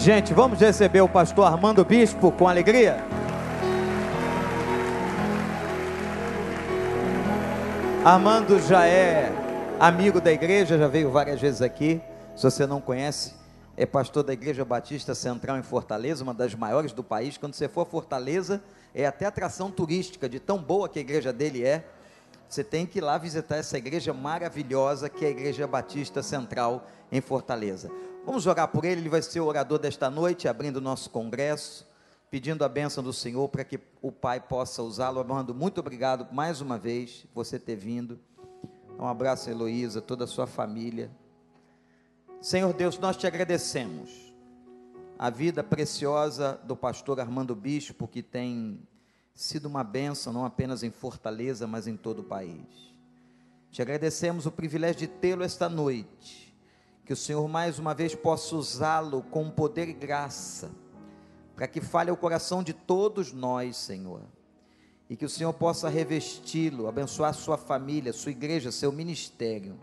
Gente, vamos receber o pastor Armando Bispo com alegria? Armando já é amigo da igreja, já veio várias vezes aqui. Se você não conhece, é pastor da Igreja Batista Central em Fortaleza, uma das maiores do país. Quando você for a Fortaleza, é até atração turística, de tão boa que a igreja dele é. Você tem que ir lá visitar essa igreja maravilhosa que é a Igreja Batista Central em Fortaleza. Vamos orar por ele, ele vai ser o orador desta noite, abrindo o nosso congresso, pedindo a bênção do Senhor para que o Pai possa usá-lo. Armando, muito obrigado mais uma vez por você ter vindo. Um abraço, Heloísa, toda a sua família. Senhor Deus, nós te agradecemos a vida preciosa do pastor Armando Bispo, que tem sido uma bênção, não apenas em Fortaleza, mas em todo o país. Te agradecemos o privilégio de tê-lo esta noite, que o Senhor mais uma vez possa usá-lo com poder e graça, para que fale ao coração de todos nós, Senhor, e que o Senhor possa revesti-lo, abençoar sua família, sua igreja, seu ministério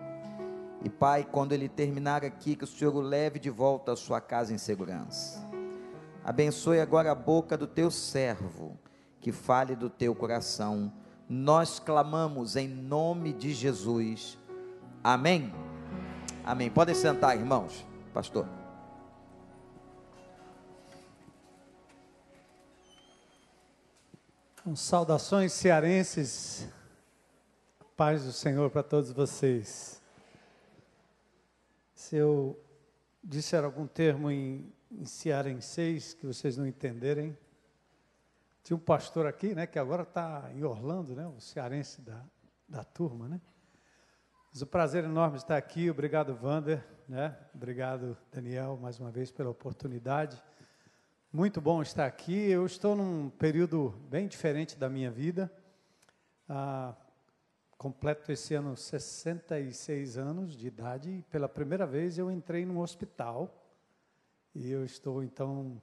e Pai, quando ele terminar aqui, que o Senhor o leve de volta à sua casa em segurança. Abençoe agora a boca do teu servo, que fale do teu coração. Nós clamamos em nome de Jesus. Amém. Amém. Podem sentar, irmãos. Pastor. Com saudações cearenses. Paz do Senhor para todos vocês. Se eu disser algum termo em, em cearenseis que vocês não entenderem, tinha um pastor aqui, né, que agora está em Orlando, né, o cearense da, da turma, né? Mas o prazer enorme estar aqui, obrigado Vander, né? Obrigado Daniel mais uma vez pela oportunidade. Muito bom estar aqui. Eu estou num período bem diferente da minha vida. Ah, completo esse ano 66 anos de idade e pela primeira vez eu entrei num hospital e eu estou então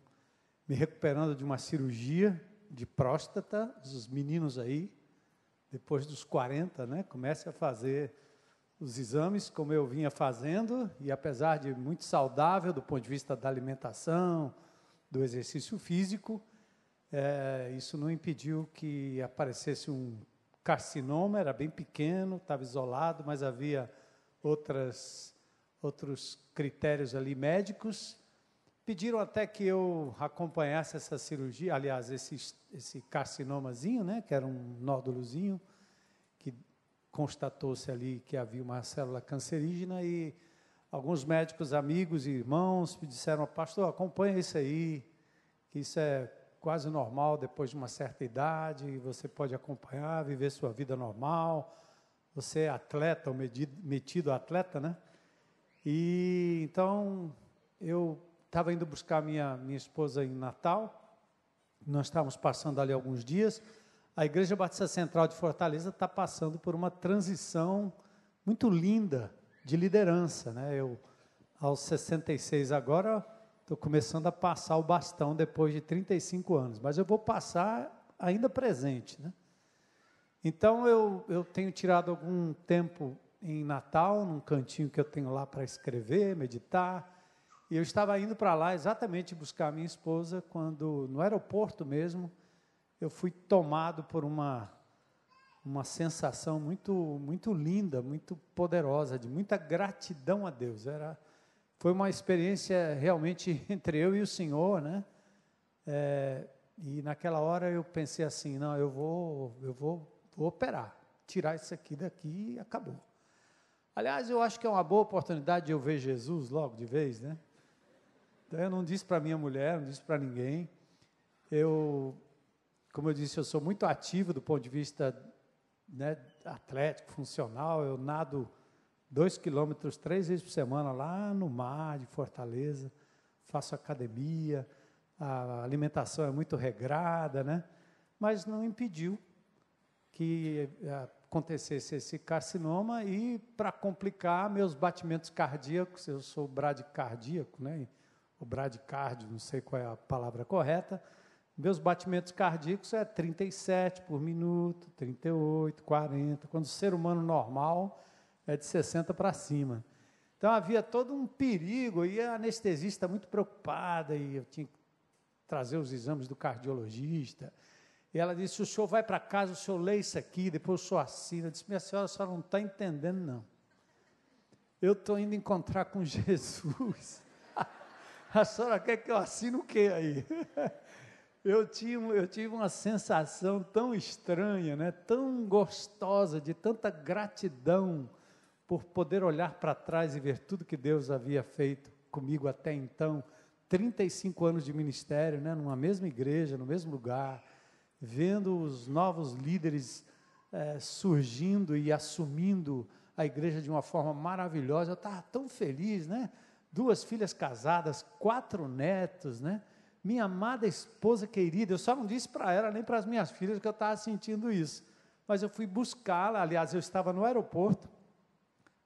me recuperando de uma cirurgia de próstata. Os meninos aí, depois dos 40, né, comecem a fazer os exames como eu vinha fazendo e apesar de muito saudável do ponto de vista da alimentação, do exercício físico, é, isso não impediu que aparecesse um carcinoma, era bem pequeno, estava isolado, mas havia outras, outros critérios ali médicos. Pediram até que eu acompanhasse essa cirurgia, aliás, esse, esse carcinomazinho, né, que era um nódulozinho, que constatou-se ali que havia uma célula cancerígena e alguns médicos amigos e irmãos me disseram, pastor, acompanha isso aí, que isso é quase normal depois de uma certa idade, você pode acompanhar, viver sua vida normal. Você é atleta, ou metido atleta, né? E então eu estava indo buscar minha minha esposa em Natal. Nós estávamos passando ali alguns dias. A Igreja Batista Central de Fortaleza está passando por uma transição muito linda de liderança, né? Eu aos 66 agora Estou começando a passar o bastão depois de 35 anos, mas eu vou passar ainda presente. Né? Então, eu, eu tenho tirado algum tempo em Natal, num cantinho que eu tenho lá para escrever, meditar. E eu estava indo para lá exatamente buscar minha esposa, quando, no aeroporto mesmo, eu fui tomado por uma, uma sensação muito, muito linda, muito poderosa, de muita gratidão a Deus. Era foi uma experiência realmente entre eu e o Senhor, né? É, e naquela hora eu pensei assim, não, eu vou, eu vou, vou operar, tirar isso aqui daqui e acabou. Aliás, eu acho que é uma boa oportunidade de eu ver Jesus logo de vez, né? Então eu não disse para minha mulher, não disse para ninguém. Eu, como eu disse, eu sou muito ativo do ponto de vista né, atlético, funcional. Eu nado dois quilômetros três vezes por semana lá no mar de Fortaleza, faço academia, a alimentação é muito regrada, né? Mas não impediu que eh, acontecesse esse carcinoma e, para complicar, meus batimentos cardíacos, eu sou bradicardíaco, né? O bradicárdio, não sei qual é a palavra correta, meus batimentos cardíacos é 37 por minuto, 38, 40. Quando o ser humano normal é de 60 para cima. Então havia todo um perigo, e a anestesista muito preocupada, e eu tinha que trazer os exames do cardiologista. E ela disse: O senhor vai para casa, o senhor lê isso aqui, depois o senhor assina. Eu disse: Minha senhora, a senhora não está entendendo, não. Eu estou indo encontrar com Jesus. A senhora quer que eu assine o quê aí? eu, tinha, eu tive uma sensação tão estranha, né? tão gostosa, de tanta gratidão por poder olhar para trás e ver tudo que Deus havia feito comigo até então. 35 anos de ministério, né? numa mesma igreja, no mesmo lugar, vendo os novos líderes é, surgindo e assumindo a igreja de uma forma maravilhosa. Eu estava tão feliz, né? Duas filhas casadas, quatro netos, né? minha amada esposa querida, eu só não disse para ela nem para as minhas filhas que eu estava sentindo isso, mas eu fui buscá-la, aliás, eu estava no aeroporto,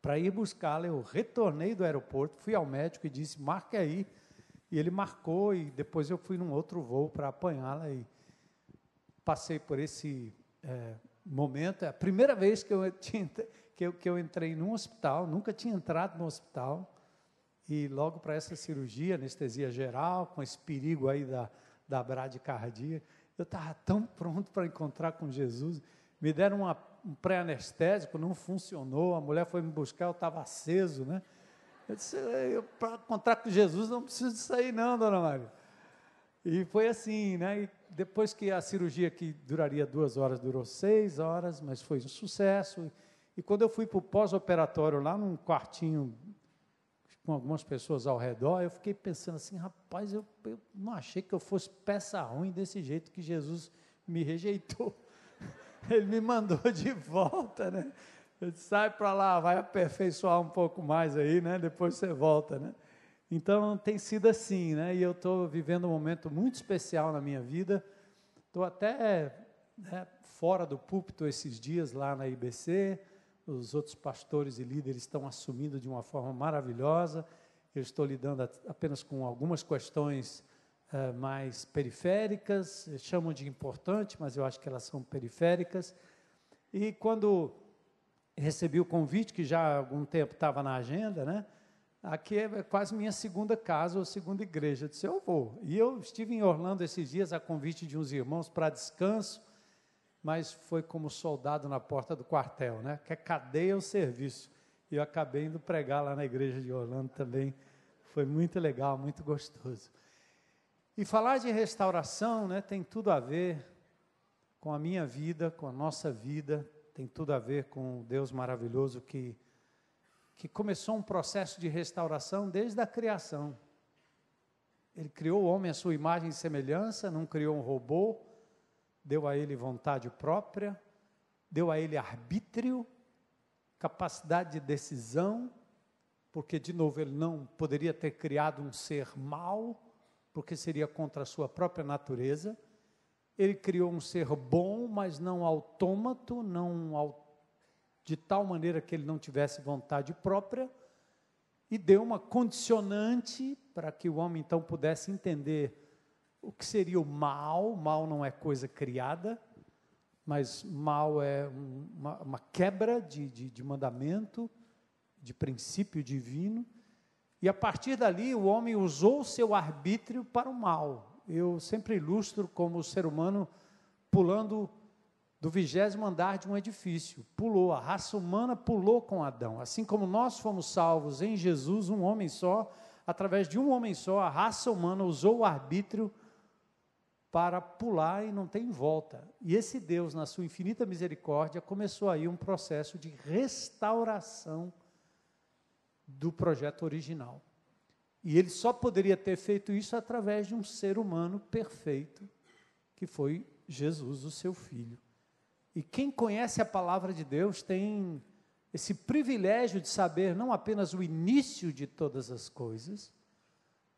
para ir buscá-la, eu retornei do aeroporto, fui ao médico e disse, marque aí, e ele marcou, e depois eu fui num outro voo para apanhá-la, e passei por esse é, momento, é a primeira vez que eu, tinha, que, eu, que eu entrei num hospital, nunca tinha entrado no hospital, e logo para essa cirurgia, anestesia geral, com esse perigo aí da, da bradicardia, eu estava tão pronto para encontrar com Jesus. Me deram uma, um pré-anestésico, não funcionou, a mulher foi me buscar, eu estava aceso, né? Eu disse, para encontrar com Jesus não preciso disso aí não, dona Maria. E foi assim, né? E depois que a cirurgia que duraria duas horas, durou seis horas, mas foi um sucesso. E quando eu fui para o pós-operatório, lá num quartinho com algumas pessoas ao redor, eu fiquei pensando assim, rapaz, eu, eu não achei que eu fosse peça ruim desse jeito que Jesus me rejeitou. Ele me mandou de volta, né? Sai para lá, vai aperfeiçoar um pouco mais aí, né? Depois você volta, né? Então tem sido assim, né? E eu estou vivendo um momento muito especial na minha vida. Estou até né, fora do púlpito esses dias lá na IBC os outros pastores e líderes estão assumindo de uma forma maravilhosa. Eu estou lidando apenas com algumas questões uh, mais periféricas, chamam de importante, mas eu acho que elas são periféricas. E quando recebi o convite, que já há algum tempo estava na agenda, né? Aqui é quase minha segunda casa ou segunda igreja. Eu disse, eu vou. E eu estive em Orlando esses dias a convite de uns irmãos para descanso mas foi como soldado na porta do quartel, né? Que é cadeia o serviço. E eu acabei indo pregar lá na igreja de Orlando também. Foi muito legal, muito gostoso. E falar de restauração, né, tem tudo a ver com a minha vida, com a nossa vida, tem tudo a ver com o Deus maravilhoso que que começou um processo de restauração desde a criação. Ele criou o homem à sua imagem e semelhança, não criou um robô, deu a ele vontade própria, deu a ele arbítrio, capacidade de decisão, porque, de novo, ele não poderia ter criado um ser mau, porque seria contra a sua própria natureza. Ele criou um ser bom, mas não autômato, não de tal maneira que ele não tivesse vontade própria, e deu uma condicionante para que o homem então pudesse entender o que seria o mal? Mal não é coisa criada, mas mal é uma, uma quebra de, de, de mandamento, de princípio divino. E a partir dali, o homem usou seu arbítrio para o mal. Eu sempre ilustro como o ser humano pulando do vigésimo andar de um edifício. Pulou, a raça humana pulou com Adão. Assim como nós fomos salvos em Jesus, um homem só, através de um homem só, a raça humana usou o arbítrio para pular e não tem volta. E esse Deus, na sua infinita misericórdia, começou aí um processo de restauração do projeto original. E ele só poderia ter feito isso através de um ser humano perfeito, que foi Jesus, o seu filho. E quem conhece a palavra de Deus tem esse privilégio de saber não apenas o início de todas as coisas,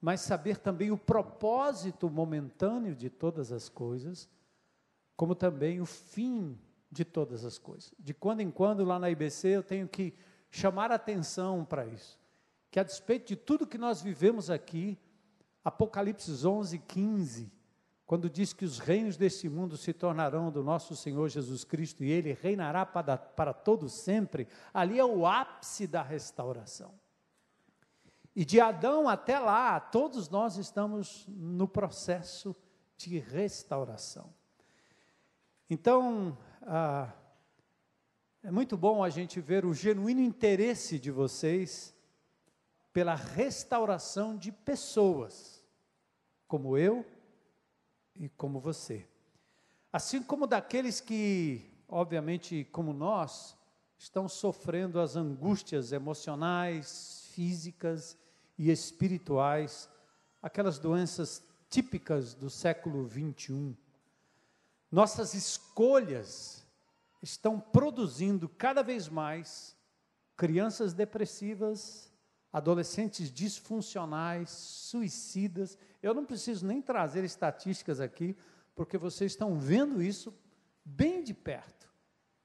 mas saber também o propósito momentâneo de todas as coisas, como também o fim de todas as coisas. De quando em quando, lá na IBC, eu tenho que chamar atenção para isso. Que a despeito de tudo que nós vivemos aqui, Apocalipse 11, 15, quando diz que os reinos deste mundo se tornarão do nosso Senhor Jesus Cristo e Ele reinará para, para todo sempre, ali é o ápice da restauração. E de Adão até lá, todos nós estamos no processo de restauração. Então, ah, é muito bom a gente ver o genuíno interesse de vocês pela restauração de pessoas, como eu e como você. Assim como daqueles que, obviamente, como nós, estão sofrendo as angústias emocionais, físicas e espirituais, aquelas doenças típicas do século 21. Nossas escolhas estão produzindo cada vez mais crianças depressivas, adolescentes disfuncionais, suicidas. Eu não preciso nem trazer estatísticas aqui, porque vocês estão vendo isso bem de perto.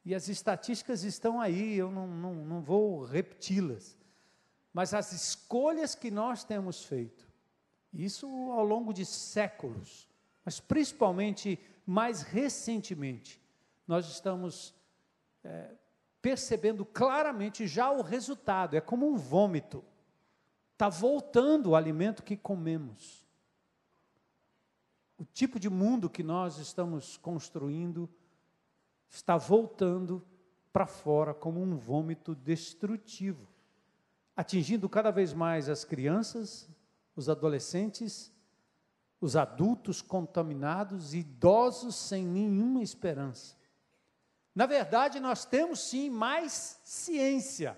E as estatísticas estão aí, eu não, não, não vou repeti-las. Mas as escolhas que nós temos feito, isso ao longo de séculos, mas principalmente mais recentemente, nós estamos é, percebendo claramente já o resultado, é como um vômito. Está voltando o alimento que comemos. O tipo de mundo que nós estamos construindo está voltando para fora como um vômito destrutivo, atingindo cada vez mais as crianças, os adolescentes, os adultos contaminados, idosos sem nenhuma esperança. Na verdade, nós temos sim mais ciência,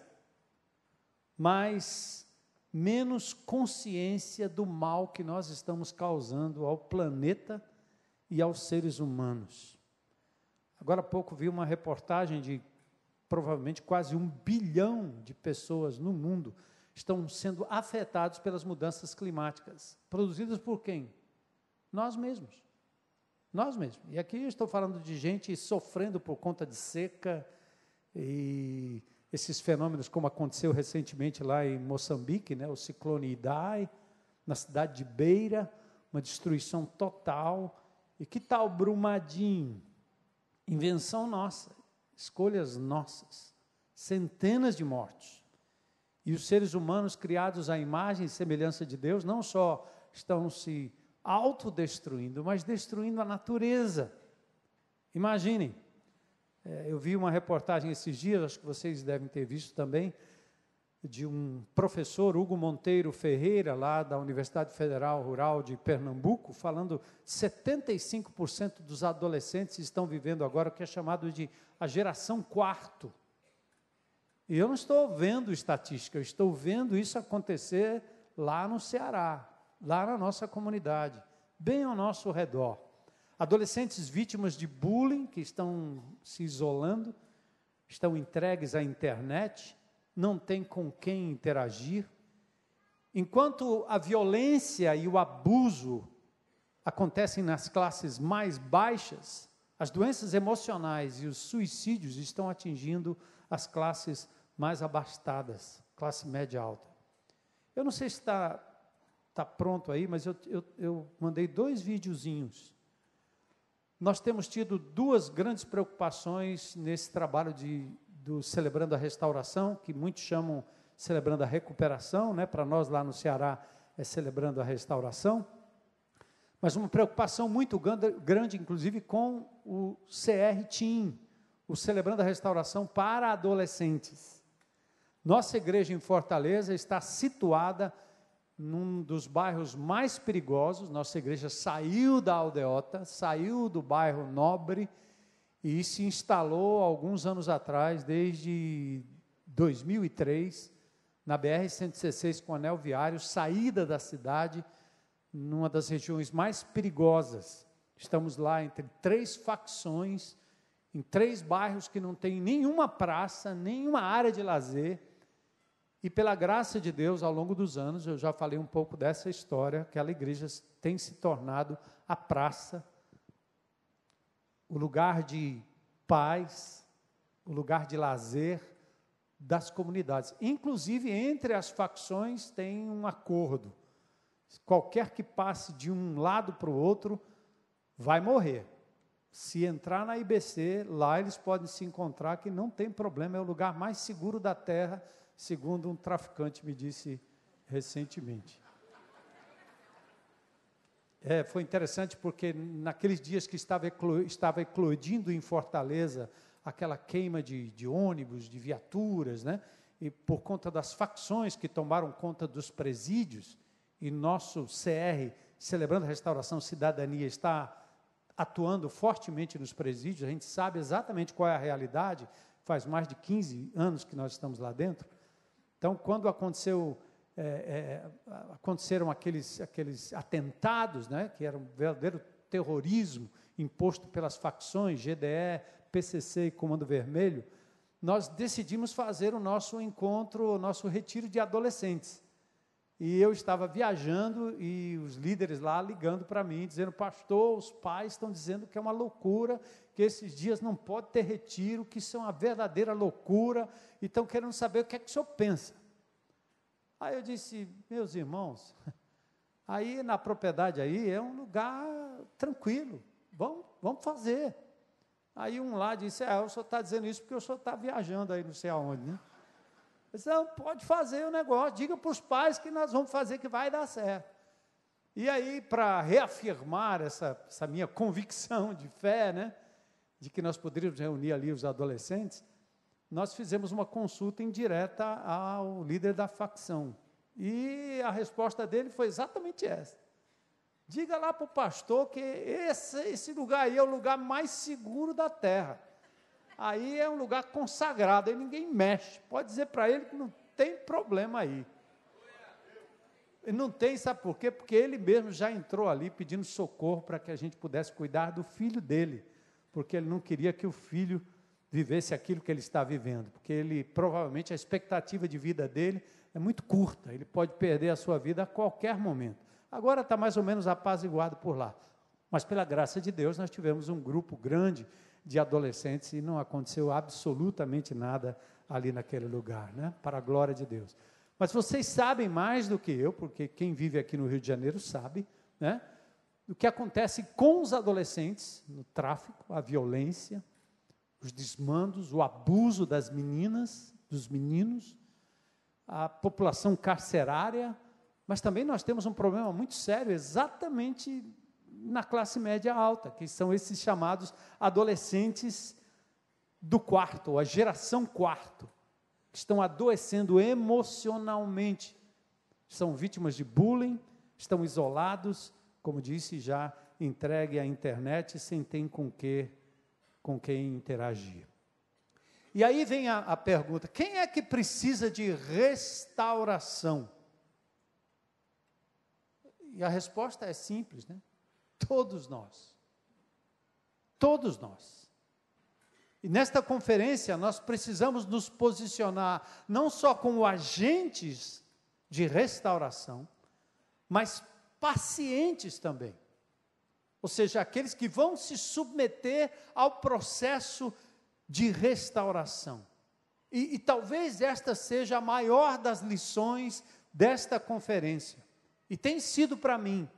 mas menos consciência do mal que nós estamos causando ao planeta e aos seres humanos. Agora há pouco vi uma reportagem de provavelmente quase um bilhão de pessoas no mundo estão sendo afetados pelas mudanças climáticas, produzidas por quem? Nós mesmos. Nós mesmos. E aqui estou falando de gente sofrendo por conta de seca e esses fenômenos, como aconteceu recentemente lá em Moçambique, né, o ciclone Idai, na cidade de Beira, uma destruição total. E que tal Brumadinho? Invenção nossa, escolhas nossas, centenas de mortes. E os seres humanos criados à imagem e semelhança de Deus não só estão se autodestruindo, mas destruindo a natureza. Imaginem, é, eu vi uma reportagem esses dias, acho que vocês devem ter visto também, de um professor, Hugo Monteiro Ferreira, lá da Universidade Federal Rural de Pernambuco, falando 75% dos adolescentes estão vivendo agora o que é chamado de a geração quarto. E eu não estou vendo estatística, eu estou vendo isso acontecer lá no Ceará, lá na nossa comunidade, bem ao nosso redor. Adolescentes vítimas de bullying, que estão se isolando, estão entregues à internet, não têm com quem interagir. Enquanto a violência e o abuso acontecem nas classes mais baixas, as doenças emocionais e os suicídios estão atingindo as classes mais abastadas, classe média alta. Eu não sei se está tá pronto aí, mas eu, eu, eu mandei dois videozinhos nós temos tido duas grandes preocupações nesse trabalho de, do Celebrando a Restauração, que muitos chamam Celebrando a Recuperação, né? para nós lá no Ceará é Celebrando a Restauração, mas uma preocupação muito grande, inclusive, com o CR Team, o Celebrando a Restauração para adolescentes. Nossa igreja em Fortaleza está situada num dos bairros mais perigosos. Nossa igreja saiu da aldeota, saiu do bairro nobre e se instalou alguns anos atrás, desde 2003, na BR-116 com anel viário, saída da cidade, numa das regiões mais perigosas. Estamos lá entre três facções, em três bairros que não tem nenhuma praça, nenhuma área de lazer e pela graça de Deus, ao longo dos anos, eu já falei um pouco dessa história, aquela igreja tem se tornado a praça, o lugar de paz, o lugar de lazer das comunidades. Inclusive, entre as facções tem um acordo. Qualquer que passe de um lado para o outro vai morrer. Se entrar na IBC, lá eles podem se encontrar que não tem problema, é o lugar mais seguro da terra segundo um traficante me disse recentemente. É, foi interessante porque naqueles dias que estava, eclo, estava eclodindo em Fortaleza aquela queima de, de ônibus, de viaturas, né? e por conta das facções que tomaram conta dos presídios, e nosso CR, celebrando a restauração cidadania, está atuando fortemente nos presídios, a gente sabe exatamente qual é a realidade, faz mais de 15 anos que nós estamos lá dentro. Então, quando aconteceu, é, é, aconteceram aqueles, aqueles atentados, né, que era um verdadeiro terrorismo imposto pelas facções, GDE, PCC e Comando Vermelho, nós decidimos fazer o nosso encontro, o nosso retiro de adolescentes. E eu estava viajando e os líderes lá ligando para mim, dizendo: Pastor, os pais estão dizendo que é uma loucura, que esses dias não pode ter retiro, que isso é uma verdadeira loucura, e estão querendo saber o que é que o senhor pensa. Aí eu disse: Meus irmãos, aí na propriedade aí é um lugar tranquilo, vamos, vamos fazer. Aí um lá disse: É, o senhor está dizendo isso porque o senhor está viajando aí não sei aonde, né? Disse, não, pode fazer o negócio, diga para os pais que nós vamos fazer que vai dar certo. E aí, para reafirmar essa, essa minha convicção de fé, né, de que nós poderíamos reunir ali os adolescentes, nós fizemos uma consulta indireta ao líder da facção. E a resposta dele foi exatamente essa. Diga lá para o pastor que esse, esse lugar aí é o lugar mais seguro da terra. Aí é um lugar consagrado, aí ninguém mexe. Pode dizer para ele que não tem problema aí. Não tem, sabe por quê? Porque ele mesmo já entrou ali pedindo socorro para que a gente pudesse cuidar do filho dele, porque ele não queria que o filho vivesse aquilo que ele está vivendo, porque ele provavelmente a expectativa de vida dele é muito curta, ele pode perder a sua vida a qualquer momento. Agora está mais ou menos apaziguado por lá. Mas pela graça de Deus, nós tivemos um grupo grande de adolescentes e não aconteceu absolutamente nada ali naquele lugar, né? Para a glória de Deus. Mas vocês sabem mais do que eu, porque quem vive aqui no Rio de Janeiro sabe, né? O que acontece com os adolescentes no tráfico, a violência, os desmandos, o abuso das meninas, dos meninos, a população carcerária, mas também nós temos um problema muito sério exatamente na classe média alta, que são esses chamados adolescentes do quarto, a geração quarto, que estão adoecendo emocionalmente, são vítimas de bullying, estão isolados, como disse, já entregue à internet sem ter com que com quem interagir. E aí vem a, a pergunta: quem é que precisa de restauração? E a resposta é simples, né? Todos nós. Todos nós. E nesta conferência nós precisamos nos posicionar não só como agentes de restauração, mas pacientes também. Ou seja, aqueles que vão se submeter ao processo de restauração. E, e, talvez esta seja a maior das lições desta conferência. E tem sido para mim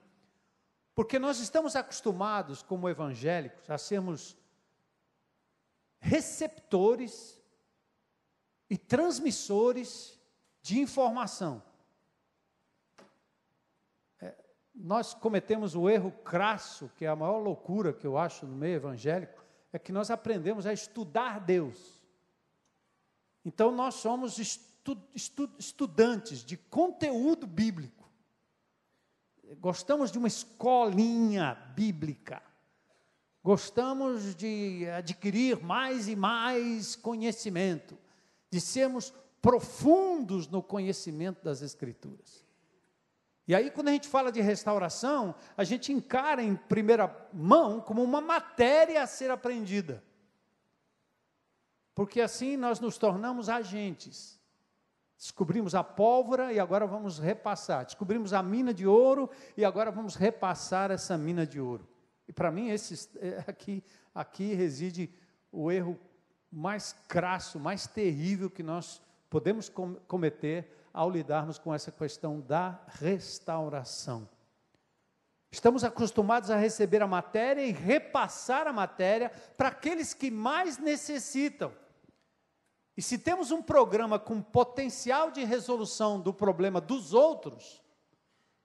porque nós estamos acostumados, como evangélicos, a sermos receptores e transmissores de informação. É, nós cometemos o erro crasso, que é a maior loucura que eu acho no meio evangélico, é que nós aprendemos a estudar Deus. Então nós somos estu, estu, estudantes de conteúdo bíblico gostamos de uma escolinha bíblica, gostamos de adquirir mais e mais conhecimento, de sermos profundos no conhecimento das Escrituras. E aí, quando a gente fala de restauração, a gente encara em primeira mão como uma matéria a ser aprendida. Porque assim nós nos tornamos agentes Descobrimos a pólvora e agora vamos repassar. Descobrimos a mina de ouro e agora vamos repassar essa mina de ouro. E para mim, esse, é, aqui, aqui reside o erro mais crasso, mais terrível que nós podemos com, cometer ao lidarmos com essa questão da restauração. Estamos acostumados a receber a matéria e repassar a matéria para aqueles que mais necessitam. E se temos um programa com potencial de resolução do problema dos outros,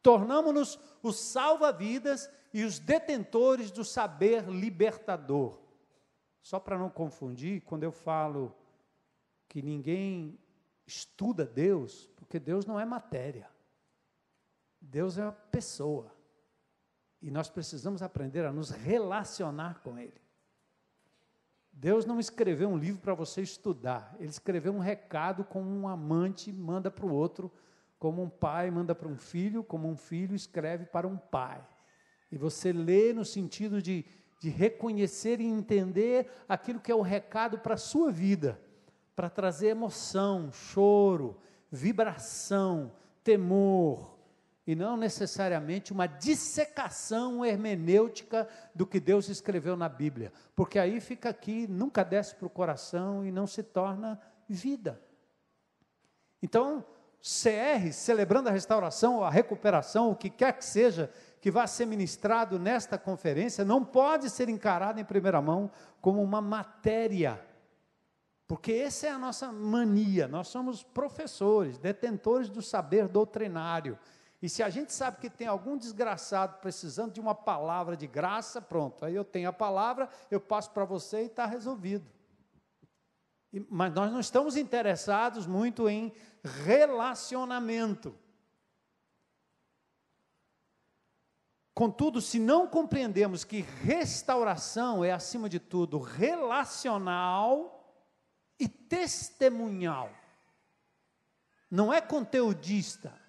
tornamos-nos os salva-vidas e os detentores do saber libertador. Só para não confundir, quando eu falo que ninguém estuda Deus, porque Deus não é matéria. Deus é uma pessoa. E nós precisamos aprender a nos relacionar com Ele. Deus não escreveu um livro para você estudar, Ele escreveu um recado como um amante manda para o outro, como um pai manda para um filho, como um filho escreve para um pai. E você lê no sentido de, de reconhecer e entender aquilo que é o recado para a sua vida, para trazer emoção, choro, vibração, temor, e não necessariamente uma dissecação hermenêutica do que Deus escreveu na Bíblia, porque aí fica aqui, nunca desce para o coração e não se torna vida. Então, CR, celebrando a restauração, a recuperação, o que quer que seja que vá ser ministrado nesta conferência, não pode ser encarado em primeira mão como uma matéria, porque essa é a nossa mania, nós somos professores, detentores do saber doutrinário, e se a gente sabe que tem algum desgraçado precisando de uma palavra de graça, pronto, aí eu tenho a palavra, eu passo para você e está resolvido. E, mas nós não estamos interessados muito em relacionamento. Contudo, se não compreendemos que restauração é, acima de tudo, relacional e testemunhal, não é conteudista,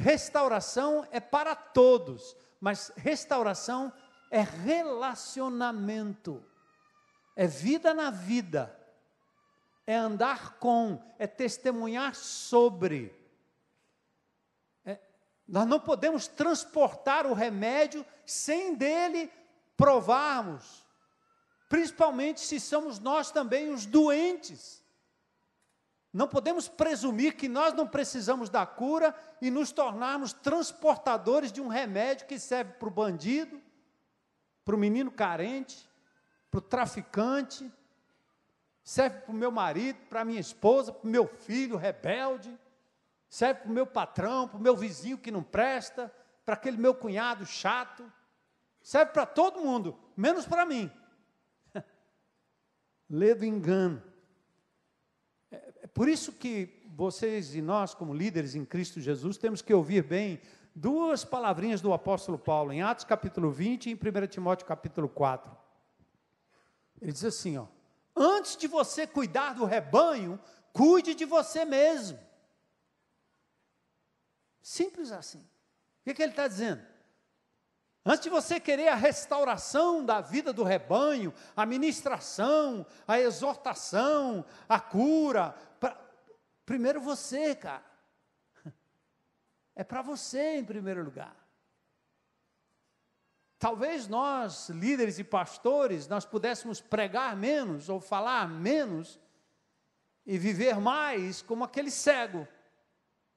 Restauração é para todos, mas restauração é relacionamento, é vida na vida, é andar com, é testemunhar sobre. É, nós não podemos transportar o remédio sem dele provarmos, principalmente se somos nós também os doentes. Não podemos presumir que nós não precisamos da cura e nos tornarmos transportadores de um remédio que serve para o bandido, para o menino carente, para o traficante, serve para o meu marido, para a minha esposa, para o meu filho rebelde, serve para o meu patrão, para o meu vizinho que não presta, para aquele meu cunhado chato, serve para todo mundo, menos para mim. Lê do engano. É por isso que vocês e nós, como líderes em Cristo Jesus, temos que ouvir bem duas palavrinhas do apóstolo Paulo, em Atos capítulo 20 e em 1 Timóteo capítulo 4. Ele diz assim: ó, antes de você cuidar do rebanho, cuide de você mesmo. Simples assim. O que, que ele está dizendo? Antes de você querer a restauração da vida do rebanho, a ministração, a exortação, a cura, pra, primeiro você, cara. É para você em primeiro lugar. Talvez nós, líderes e pastores, nós pudéssemos pregar menos ou falar menos e viver mais como aquele cego.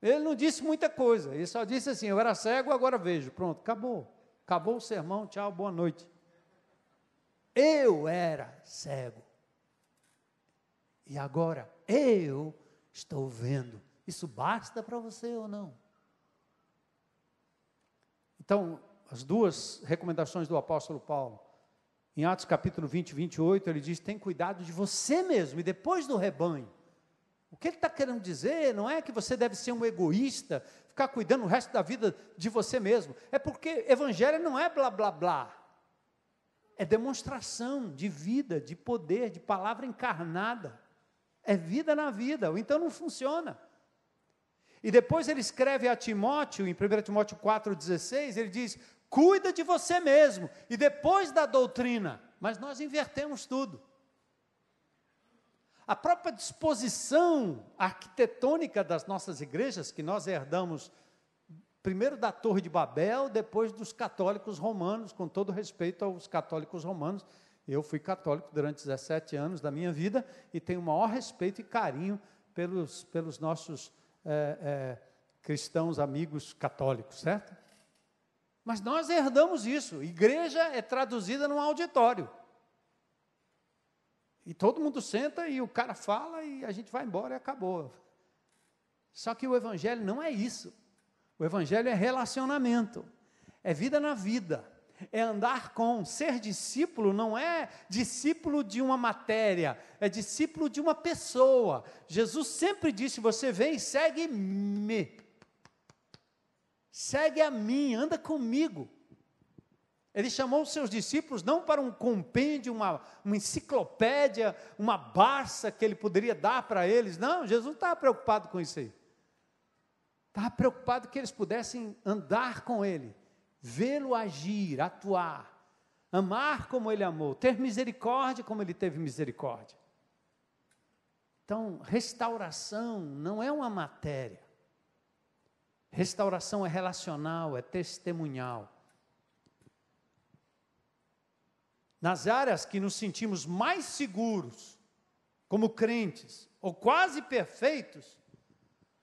Ele não disse muita coisa, ele só disse assim: Eu era cego, agora vejo. Pronto, acabou. Acabou o sermão, tchau, boa noite. Eu era cego. E agora eu estou vendo. Isso basta para você ou não? Então, as duas recomendações do apóstolo Paulo. Em Atos capítulo 20, 28, ele diz: tem cuidado de você mesmo e depois do rebanho. O que ele está querendo dizer não é que você deve ser um egoísta, ficar cuidando o resto da vida de você mesmo. É porque evangelho não é blá blá blá. É demonstração de vida, de poder, de palavra encarnada. É vida na vida, ou então não funciona. E depois ele escreve a Timóteo, em 1 Timóteo 4,16, ele diz: cuida de você mesmo, e depois da doutrina. Mas nós invertemos tudo. A própria disposição arquitetônica das nossas igrejas, que nós herdamos primeiro da Torre de Babel, depois dos católicos romanos, com todo respeito aos católicos romanos. Eu fui católico durante 17 anos da minha vida e tenho o maior respeito e carinho pelos, pelos nossos é, é, cristãos amigos católicos, certo? Mas nós herdamos isso. Igreja é traduzida num auditório. E todo mundo senta e o cara fala e a gente vai embora e acabou. Só que o Evangelho não é isso. O Evangelho é relacionamento, é vida na vida, é andar com. Ser discípulo não é discípulo de uma matéria, é discípulo de uma pessoa. Jesus sempre disse: Você vem e segue-me. Segue a mim, anda comigo. Ele chamou os seus discípulos não para um compêndio, uma, uma enciclopédia, uma barça que ele poderia dar para eles. Não, Jesus não estava preocupado com isso aí. Estava preocupado que eles pudessem andar com ele, vê-lo agir, atuar, amar como ele amou, ter misericórdia como ele teve misericórdia. Então, restauração não é uma matéria. Restauração é relacional, é testemunhal. Nas áreas que nos sentimos mais seguros, como crentes, ou quase perfeitos,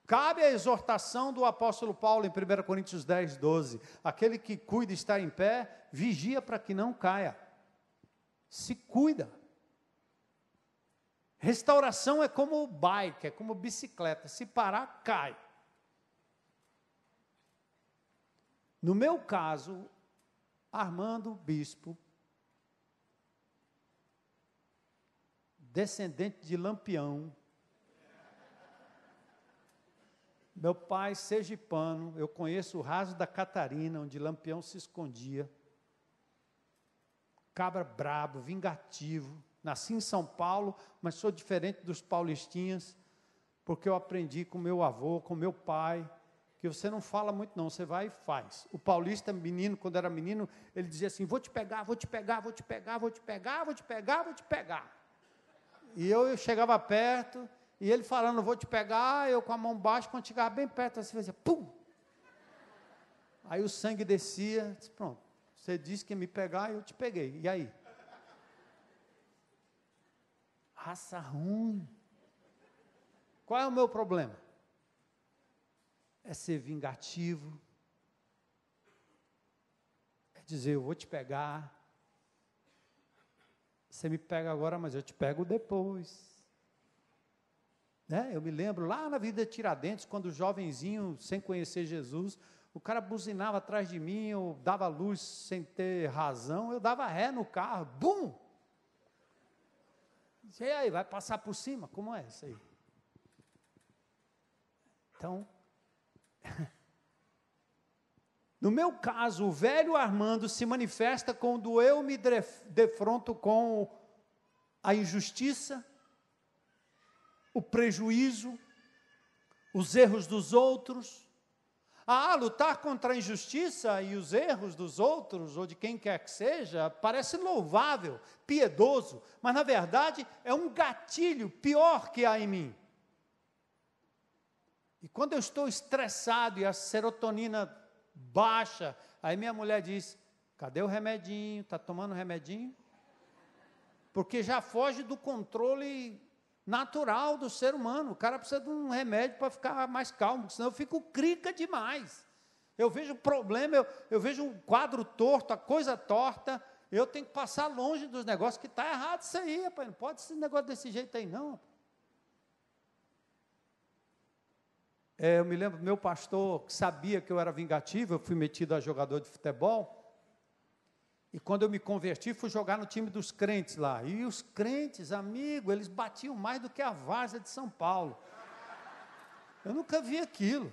cabe a exortação do apóstolo Paulo em 1 Coríntios 10, 12: aquele que cuida está em pé, vigia para que não caia. Se cuida. Restauração é como bike, é como bicicleta, se parar, cai. No meu caso, Armando Bispo descendente de Lampião. Meu pai, sergipano, eu conheço o raso da Catarina, onde Lampião se escondia. Cabra brabo, vingativo. Nasci em São Paulo, mas sou diferente dos paulistinhas, porque eu aprendi com meu avô, com meu pai, que você não fala muito não, você vai e faz. O paulista, menino, quando era menino, ele dizia assim, vou te pegar, vou te pegar, vou te pegar, vou te pegar, vou te pegar, vou te pegar. E eu, eu chegava perto, e ele falando, vou te pegar, eu com a mão baixa, quando chegava bem perto, assim, fazia pum! Aí o sangue descia, disse, pronto, você disse que ia me pegar, eu te peguei. E aí? Raça ruim. Qual é o meu problema? É ser vingativo. É dizer, eu vou te pegar, você me pega agora, mas eu te pego depois. Né? Eu me lembro lá na vida de Tiradentes, quando jovenzinho, sem conhecer Jesus, o cara buzinava atrás de mim, eu dava luz sem ter razão, eu dava ré no carro, bum! E aí, vai passar por cima? Como é isso aí? Então, No meu caso, o velho Armando se manifesta quando eu me defronto com a injustiça, o prejuízo, os erros dos outros. Ah, lutar contra a injustiça e os erros dos outros, ou de quem quer que seja, parece louvável, piedoso, mas na verdade é um gatilho pior que há em mim. E quando eu estou estressado e a serotonina baixa. Aí minha mulher diz: cadê o remedinho? Está tomando remedinho? Porque já foge do controle natural do ser humano. O cara precisa de um remédio para ficar mais calmo, senão eu fico crica demais. Eu vejo problema, eu, eu vejo um quadro torto, a coisa torta, eu tenho que passar longe dos negócios que está errado isso aí, rapaz. Não pode ser negócio desse jeito aí, não. É, eu me lembro, meu pastor que sabia que eu era vingativo, eu fui metido a jogador de futebol. E quando eu me converti, fui jogar no time dos crentes lá. E os crentes, amigo, eles batiam mais do que a várzea de São Paulo. Eu nunca vi aquilo.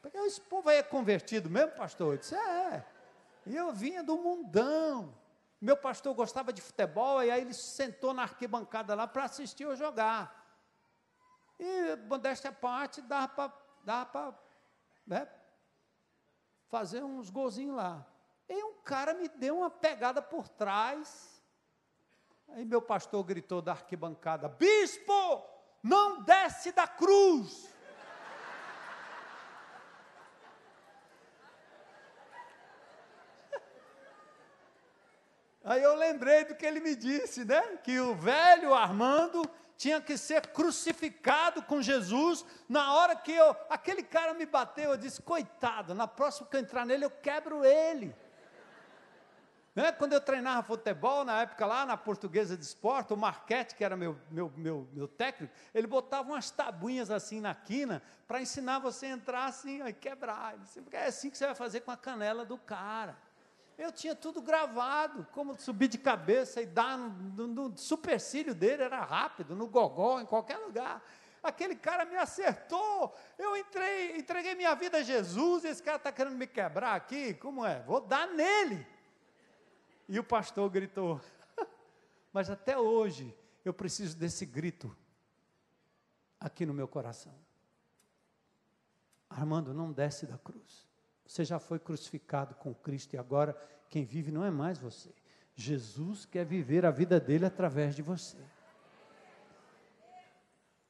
Porque esse povo aí é convertido mesmo, pastor? Eu disse, é. E eu vinha do mundão. Meu pastor gostava de futebol, e aí ele sentou na arquibancada lá para assistir eu jogar. E, modéstia à parte, dava para né, fazer uns golzinhos lá. E um cara me deu uma pegada por trás. Aí meu pastor gritou da arquibancada: Bispo, não desce da cruz. Aí eu lembrei do que ele me disse, né? Que o velho Armando tinha que ser crucificado com Jesus. Na hora que eu, aquele cara me bateu, eu disse: coitado, na próxima que eu entrar nele, eu quebro ele. Né? Quando eu treinava futebol, na época lá na Portuguesa de Esporte, o Marquete, que era meu, meu, meu, meu técnico, ele botava umas tabuinhas assim na quina para ensinar você a entrar assim e quebrar. Ele disse, é assim que você vai fazer com a canela do cara. Eu tinha tudo gravado, como subir de cabeça e dar no, no, no supercílio dele, era rápido, no gogó, em qualquer lugar aquele cara me acertou, eu entrei, entreguei minha vida a Jesus, esse cara está querendo me quebrar aqui, como é? Vou dar nele. E o pastor gritou. Mas até hoje eu preciso desse grito aqui no meu coração. Armando, não desce da cruz. Você já foi crucificado com Cristo e agora quem vive não é mais você. Jesus quer viver a vida dele através de você.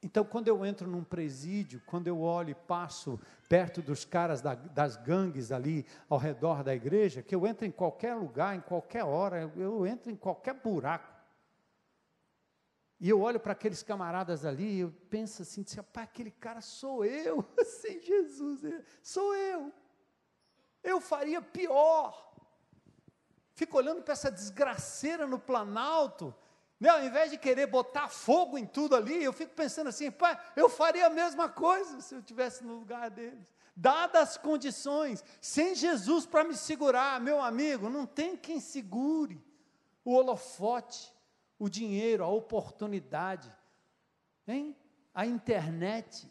Então, quando eu entro num presídio, quando eu olho e passo perto dos caras da, das gangues ali ao redor da igreja, que eu entro em qualquer lugar, em qualquer hora, eu, entro em qualquer buraco. E eu olho para aqueles camaradas ali e eu penso assim, rapaz, aquele cara sou eu, sem Jesus, é, sou eu. Eu faria pior. Fico olhando para essa desgraceira no Planalto, né? Ao invés de querer botar fogo em tudo ali, eu fico pensando assim, pai, eu faria a mesma coisa se eu estivesse no lugar deles. Dadas as condições, sem Jesus para me segurar, meu amigo, não tem quem segure o holofote, o dinheiro, a oportunidade, hein? a internet,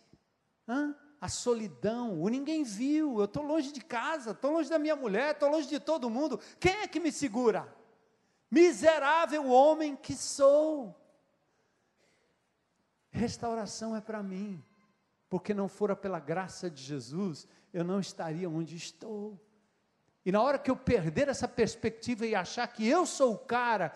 hã? A solidão, o ninguém viu, eu estou longe de casa, estou longe da minha mulher, estou longe de todo mundo. Quem é que me segura? Miserável homem que sou. Restauração é para mim, porque não fora pela graça de Jesus, eu não estaria onde estou. E na hora que eu perder essa perspectiva e achar que eu sou o cara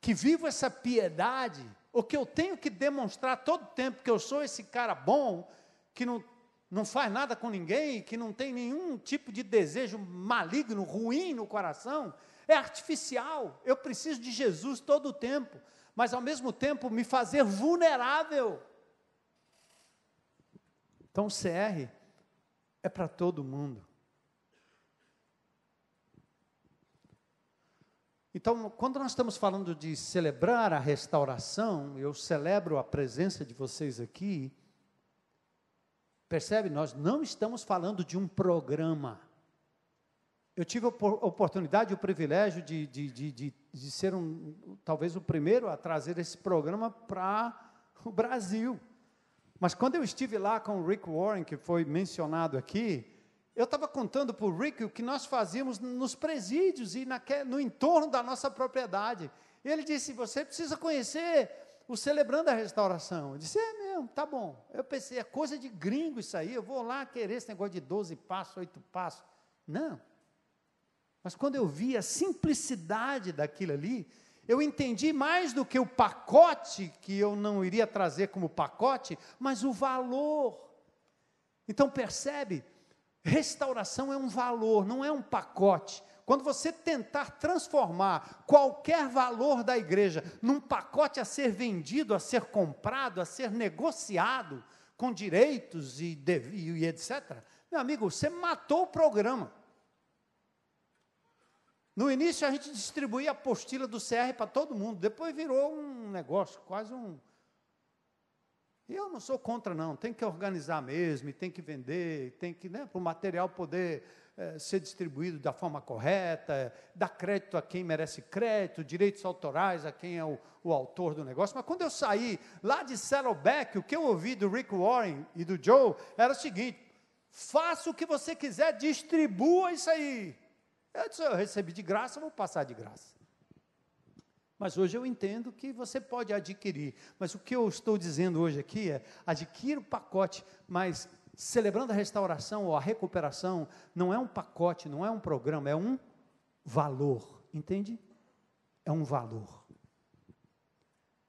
que vivo essa piedade, ou que eu tenho que demonstrar todo o tempo que eu sou esse cara bom, que não, não faz nada com ninguém, que não tem nenhum tipo de desejo maligno, ruim no coração, é artificial. Eu preciso de Jesus todo o tempo, mas ao mesmo tempo me fazer vulnerável. Então, o CR é para todo mundo. Então, quando nós estamos falando de celebrar a restauração, eu celebro a presença de vocês aqui. Percebe? Nós não estamos falando de um programa eu tive a oportunidade e o privilégio de, de, de, de, de ser um, talvez o primeiro a trazer esse programa para o Brasil. Mas quando eu estive lá com o Rick Warren, que foi mencionado aqui, eu estava contando para o Rick o que nós fazíamos nos presídios e no entorno da nossa propriedade. Ele disse: Você precisa conhecer o Celebrando a Restauração. Eu disse: É mesmo, tá bom. Eu pensei: É coisa de gringo isso aí. Eu vou lá querer esse negócio de 12 passos, 8 passos. Não. Mas quando eu vi a simplicidade daquilo ali, eu entendi mais do que o pacote, que eu não iria trazer como pacote, mas o valor. Então percebe, restauração é um valor, não é um pacote. Quando você tentar transformar qualquer valor da igreja num pacote a ser vendido, a ser comprado, a ser negociado, com direitos e, e etc., meu amigo, você matou o programa. No início a gente distribuía a apostila do CR para todo mundo, depois virou um negócio, quase um. Eu não sou contra, não, tem que organizar mesmo, tem que vender, tem que, né, para o material poder é, ser distribuído da forma correta, dar crédito a quem merece crédito, direitos autorais a quem é o, o autor do negócio. Mas quando eu saí lá de Saddleback, o que eu ouvi do Rick Warren e do Joe era o seguinte: faça o que você quiser, distribua isso aí. Eu disse, eu recebi de graça, vou passar de graça. Mas hoje eu entendo que você pode adquirir. Mas o que eu estou dizendo hoje aqui é: adquira o pacote, mas celebrando a restauração ou a recuperação, não é um pacote, não é um programa, é um valor. Entende? É um valor.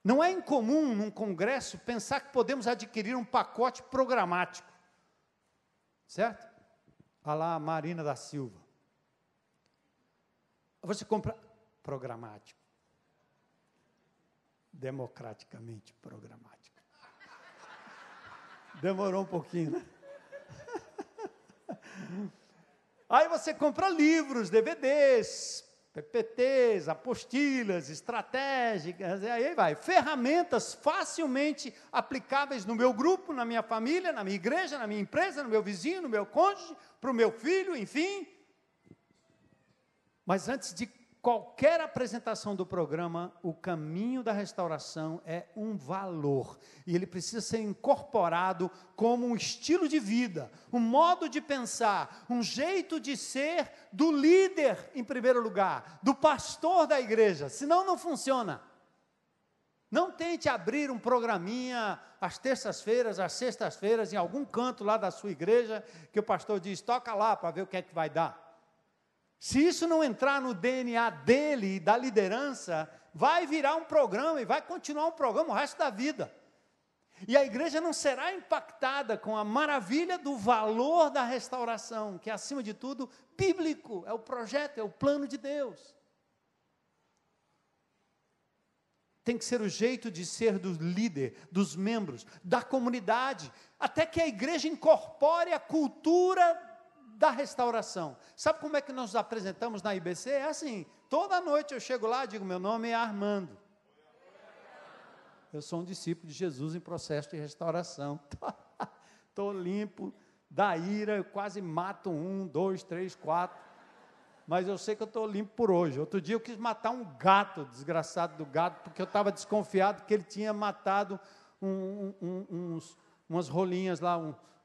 Não é incomum num congresso pensar que podemos adquirir um pacote programático. Certo? Olha lá a Marina da Silva. Você compra programático. Democraticamente programático. Demorou um pouquinho, né? Aí você compra livros, DVDs, PPTs, apostilas, estratégicas, e aí vai. Ferramentas facilmente aplicáveis no meu grupo, na minha família, na minha igreja, na minha empresa, no meu vizinho, no meu cônjuge, para o meu filho, enfim. Mas antes de qualquer apresentação do programa, o caminho da restauração é um valor e ele precisa ser incorporado como um estilo de vida, um modo de pensar, um jeito de ser do líder, em primeiro lugar, do pastor da igreja, senão não funciona. Não tente abrir um programinha às terças-feiras, às sextas-feiras, em algum canto lá da sua igreja, que o pastor diz: toca lá para ver o que é que vai dar. Se isso não entrar no DNA dele da liderança, vai virar um programa e vai continuar um programa o resto da vida. E a igreja não será impactada com a maravilha do valor da restauração, que é, acima de tudo, bíblico, é o projeto, é o plano de Deus. Tem que ser o jeito de ser do líder, dos membros, da comunidade, até que a igreja incorpore a cultura da restauração. Sabe como é que nós nos apresentamos na IBC? É assim: toda noite eu chego lá e digo: meu nome é Armando. Eu sou um discípulo de Jesus em processo de restauração. Estou limpo da ira, eu quase mato um, dois, três, quatro. Mas eu sei que eu estou limpo por hoje. Outro dia eu quis matar um gato, desgraçado do gato, porque eu estava desconfiado que ele tinha matado um, um, uns, umas rolinhas lá,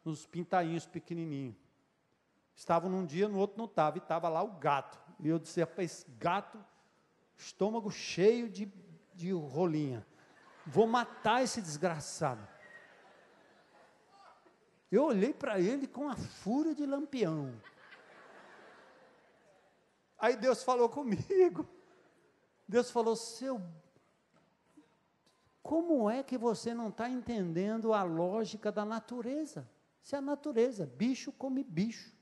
uns pintainhos pequenininhos. Estavam num dia, no outro não estava, e estava lá o gato. E eu disse, esse gato, estômago cheio de, de rolinha. Vou matar esse desgraçado. Eu olhei para ele com a fúria de lampião. Aí Deus falou comigo. Deus falou: Seu, como é que você não está entendendo a lógica da natureza? Se é a natureza, bicho come bicho.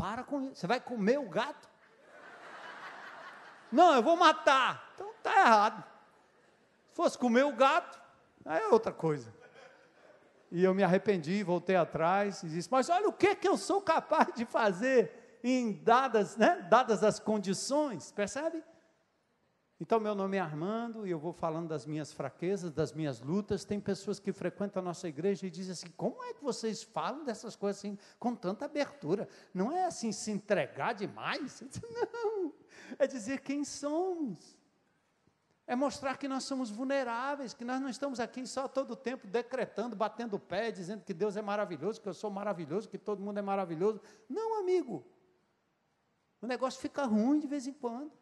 Para com isso. Você vai comer o gato? Não, eu vou matar. Então está errado. Se fosse comer o gato, aí é outra coisa. E eu me arrependi, voltei atrás e disse: Mas olha o que, que eu sou capaz de fazer em dadas, né, dadas as condições, percebe? Então, meu nome é Armando e eu vou falando das minhas fraquezas, das minhas lutas. Tem pessoas que frequentam a nossa igreja e dizem assim: como é que vocês falam dessas coisas assim, com tanta abertura? Não é assim se entregar demais? Não, é dizer quem somos. É mostrar que nós somos vulneráveis, que nós não estamos aqui só todo o tempo decretando, batendo o pé, dizendo que Deus é maravilhoso, que eu sou maravilhoso, que todo mundo é maravilhoso. Não, amigo. O negócio fica ruim de vez em quando.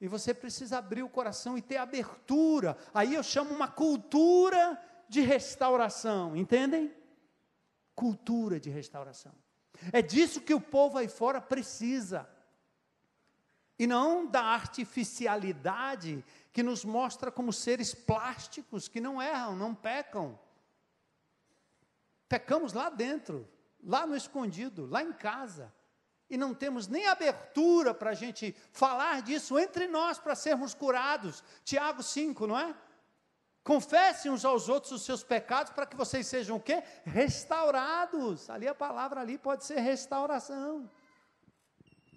E você precisa abrir o coração e ter abertura. Aí eu chamo uma cultura de restauração, entendem? Cultura de restauração. É disso que o povo aí fora precisa. E não da artificialidade que nos mostra como seres plásticos que não erram, não pecam. Pecamos lá dentro, lá no escondido, lá em casa e não temos nem abertura para a gente falar disso entre nós para sermos curados. Tiago 5, não é? Confessem uns aos outros os seus pecados para que vocês sejam o quê? Restaurados. Ali a palavra ali pode ser restauração.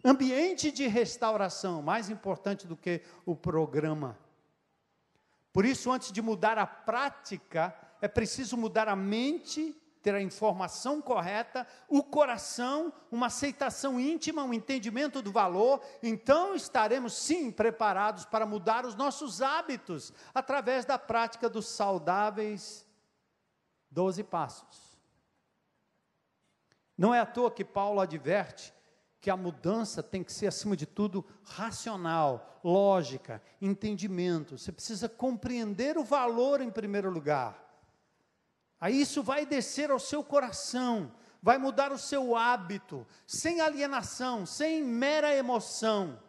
Ambiente de restauração, mais importante do que o programa. Por isso, antes de mudar a prática, é preciso mudar a mente ter a informação correta, o coração, uma aceitação íntima, um entendimento do valor, então estaremos sim preparados para mudar os nossos hábitos através da prática dos saudáveis doze passos. Não é à toa que Paulo adverte que a mudança tem que ser, acima de tudo, racional, lógica, entendimento. Você precisa compreender o valor em primeiro lugar. Aí isso vai descer ao seu coração, vai mudar o seu hábito, sem alienação, sem mera emoção.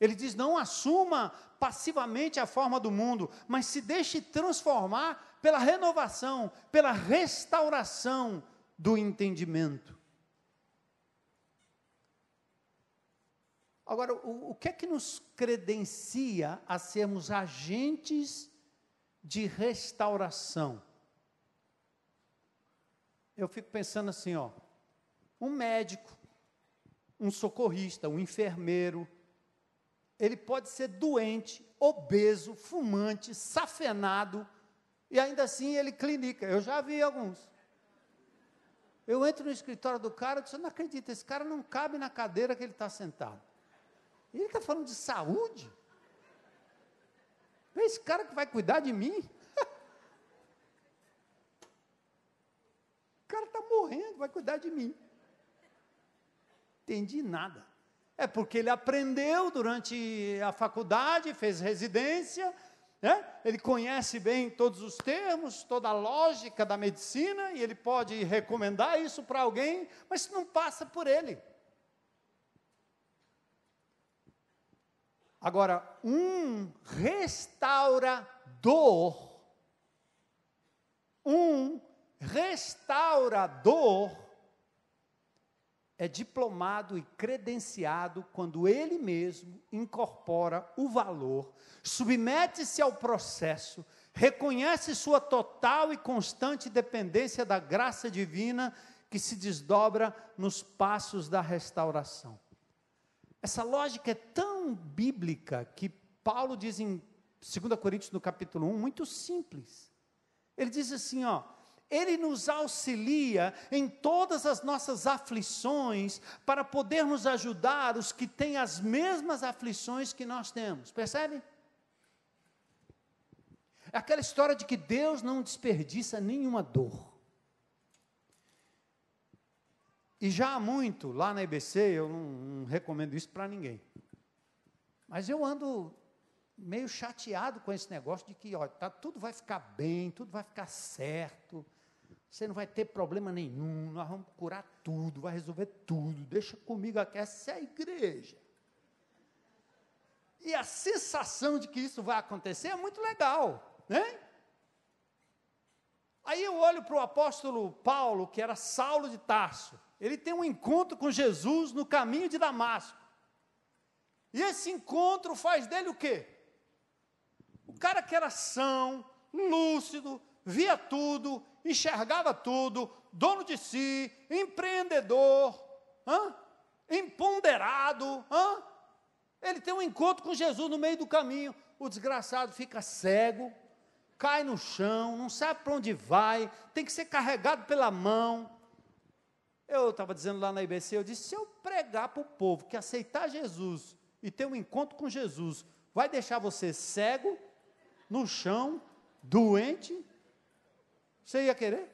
Ele diz: não assuma passivamente a forma do mundo, mas se deixe transformar pela renovação, pela restauração do entendimento. Agora, o, o que é que nos credencia a sermos agentes de restauração? Eu fico pensando assim, ó, um médico, um socorrista, um enfermeiro, ele pode ser doente, obeso, fumante, safenado, e ainda assim ele clinica. Eu já vi alguns. Eu entro no escritório do cara e disse, eu não acredito, esse cara não cabe na cadeira que ele está sentado. Ele está falando de saúde? É esse cara que vai cuidar de mim? o cara está morrendo, vai cuidar de mim. Entendi nada. É porque ele aprendeu durante a faculdade, fez residência, né? ele conhece bem todos os termos, toda a lógica da medicina, e ele pode recomendar isso para alguém, mas não passa por ele. Agora, um restaurador, um restaurador, é diplomado e credenciado quando ele mesmo incorpora o valor, submete-se ao processo, reconhece sua total e constante dependência da graça divina que se desdobra nos passos da restauração. Essa lógica é tão bíblica que Paulo diz em 2 Coríntios, no capítulo 1, muito simples. Ele diz assim, ó, ele nos auxilia em todas as nossas aflições para podermos ajudar os que têm as mesmas aflições que nós temos. Percebe? É aquela história de que Deus não desperdiça nenhuma dor. E já há muito, lá na IBC, eu não, não recomendo isso para ninguém. Mas eu ando meio chateado com esse negócio de que, ó, tá, tudo vai ficar bem, tudo vai ficar certo. Você não vai ter problema nenhum, nós vamos curar tudo, vai resolver tudo. Deixa comigo aqui, essa é a igreja. E a sensação de que isso vai acontecer é muito legal, né? Aí eu olho para o apóstolo Paulo, que era Saulo de Tarso. Ele tem um encontro com Jesus no caminho de Damasco. E esse encontro faz dele o quê? O cara que era são, lúcido, via tudo, enxergava tudo, dono de si, empreendedor, hã? empoderado. Hã? Ele tem um encontro com Jesus no meio do caminho. O desgraçado fica cego, cai no chão, não sabe para onde vai, tem que ser carregado pela mão. Eu estava dizendo lá na IBC, eu disse: se eu pregar para o povo que aceitar Jesus e ter um encontro com Jesus, vai deixar você cego, no chão, doente, você ia querer?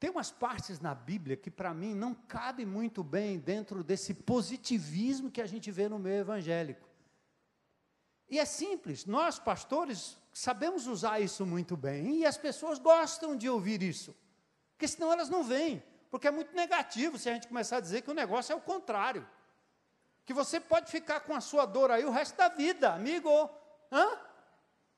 Tem umas partes na Bíblia que para mim não cabe muito bem dentro desse positivismo que a gente vê no meio evangélico. E é simples, nós pastores sabemos usar isso muito bem e as pessoas gostam de ouvir isso, porque senão elas não vêm, porque é muito negativo se a gente começar a dizer que o negócio é o contrário, que você pode ficar com a sua dor aí o resto da vida, amigo. Hã?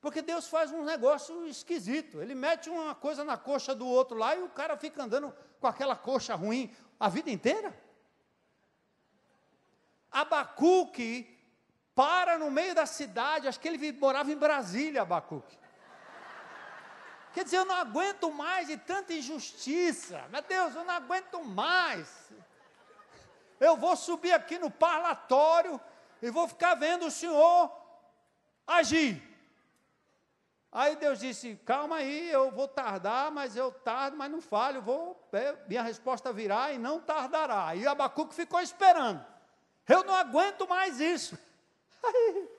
Porque Deus faz um negócio esquisito. Ele mete uma coisa na coxa do outro lá e o cara fica andando com aquela coxa ruim a vida inteira. Abacuque para no meio da cidade, acho que ele morava em Brasília, Abacuque. Quer dizer, eu não aguento mais de tanta injustiça. Meu Deus, eu não aguento mais. Eu vou subir aqui no parlatório e vou ficar vendo o senhor agir. Aí Deus disse: calma aí, eu vou tardar, mas eu tardo, mas não falho, vou, é, minha resposta virá e não tardará. E Abacuque ficou esperando. Eu não aguento mais isso. Aí,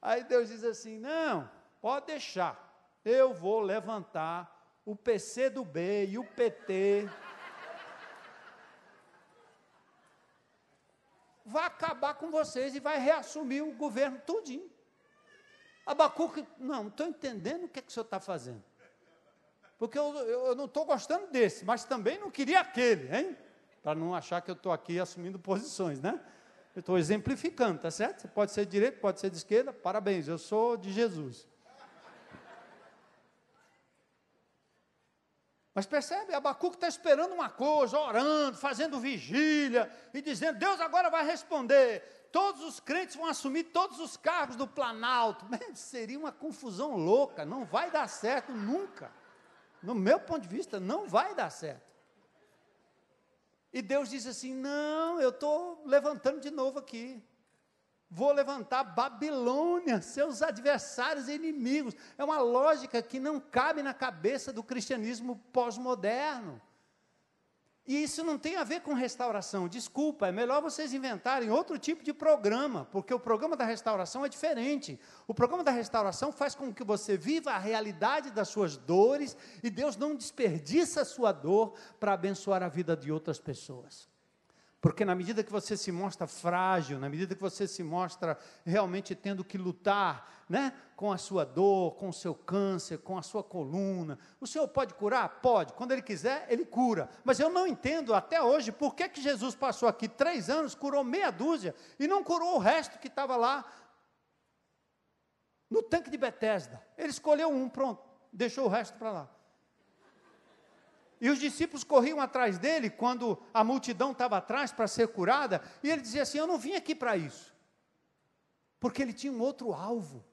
aí Deus diz assim: não, pode deixar, eu vou levantar o PC do B e o PT. Vai acabar com vocês e vai reassumir o governo tudinho. Abacuque, não, estou entendendo o que, é que o senhor está fazendo. Porque eu, eu, eu não estou gostando desse, mas também não queria aquele, hein? Para não achar que eu estou aqui assumindo posições, né? Eu estou exemplificando, tá certo? Você pode ser de direita, pode ser de esquerda, parabéns, eu sou de Jesus. Mas percebe, Abacuque está esperando uma coisa, orando, fazendo vigília e dizendo: Deus agora vai responder todos os crentes vão assumir todos os cargos do Planalto. seria uma confusão louca, não vai dar certo nunca. No meu ponto de vista, não vai dar certo. E Deus diz assim: Não, eu estou levantando de novo aqui. Vou levantar Babilônia, seus adversários e inimigos. É uma lógica que não cabe na cabeça do cristianismo pós-moderno. E isso não tem a ver com restauração. Desculpa, é melhor vocês inventarem outro tipo de programa, porque o programa da restauração é diferente. O programa da restauração faz com que você viva a realidade das suas dores e Deus não desperdiça a sua dor para abençoar a vida de outras pessoas. Porque na medida que você se mostra frágil, na medida que você se mostra realmente tendo que lutar, né, com a sua dor, com o seu câncer, com a sua coluna, o Senhor pode curar? Pode. Quando Ele quiser, Ele cura. Mas eu não entendo até hoje por que, que Jesus passou aqui três anos, curou meia dúzia e não curou o resto que estava lá no tanque de Betesda. Ele escolheu um, pronto, deixou o resto para lá. E os discípulos corriam atrás dele quando a multidão estava atrás para ser curada, e ele dizia assim: Eu não vim aqui para isso, porque ele tinha um outro alvo.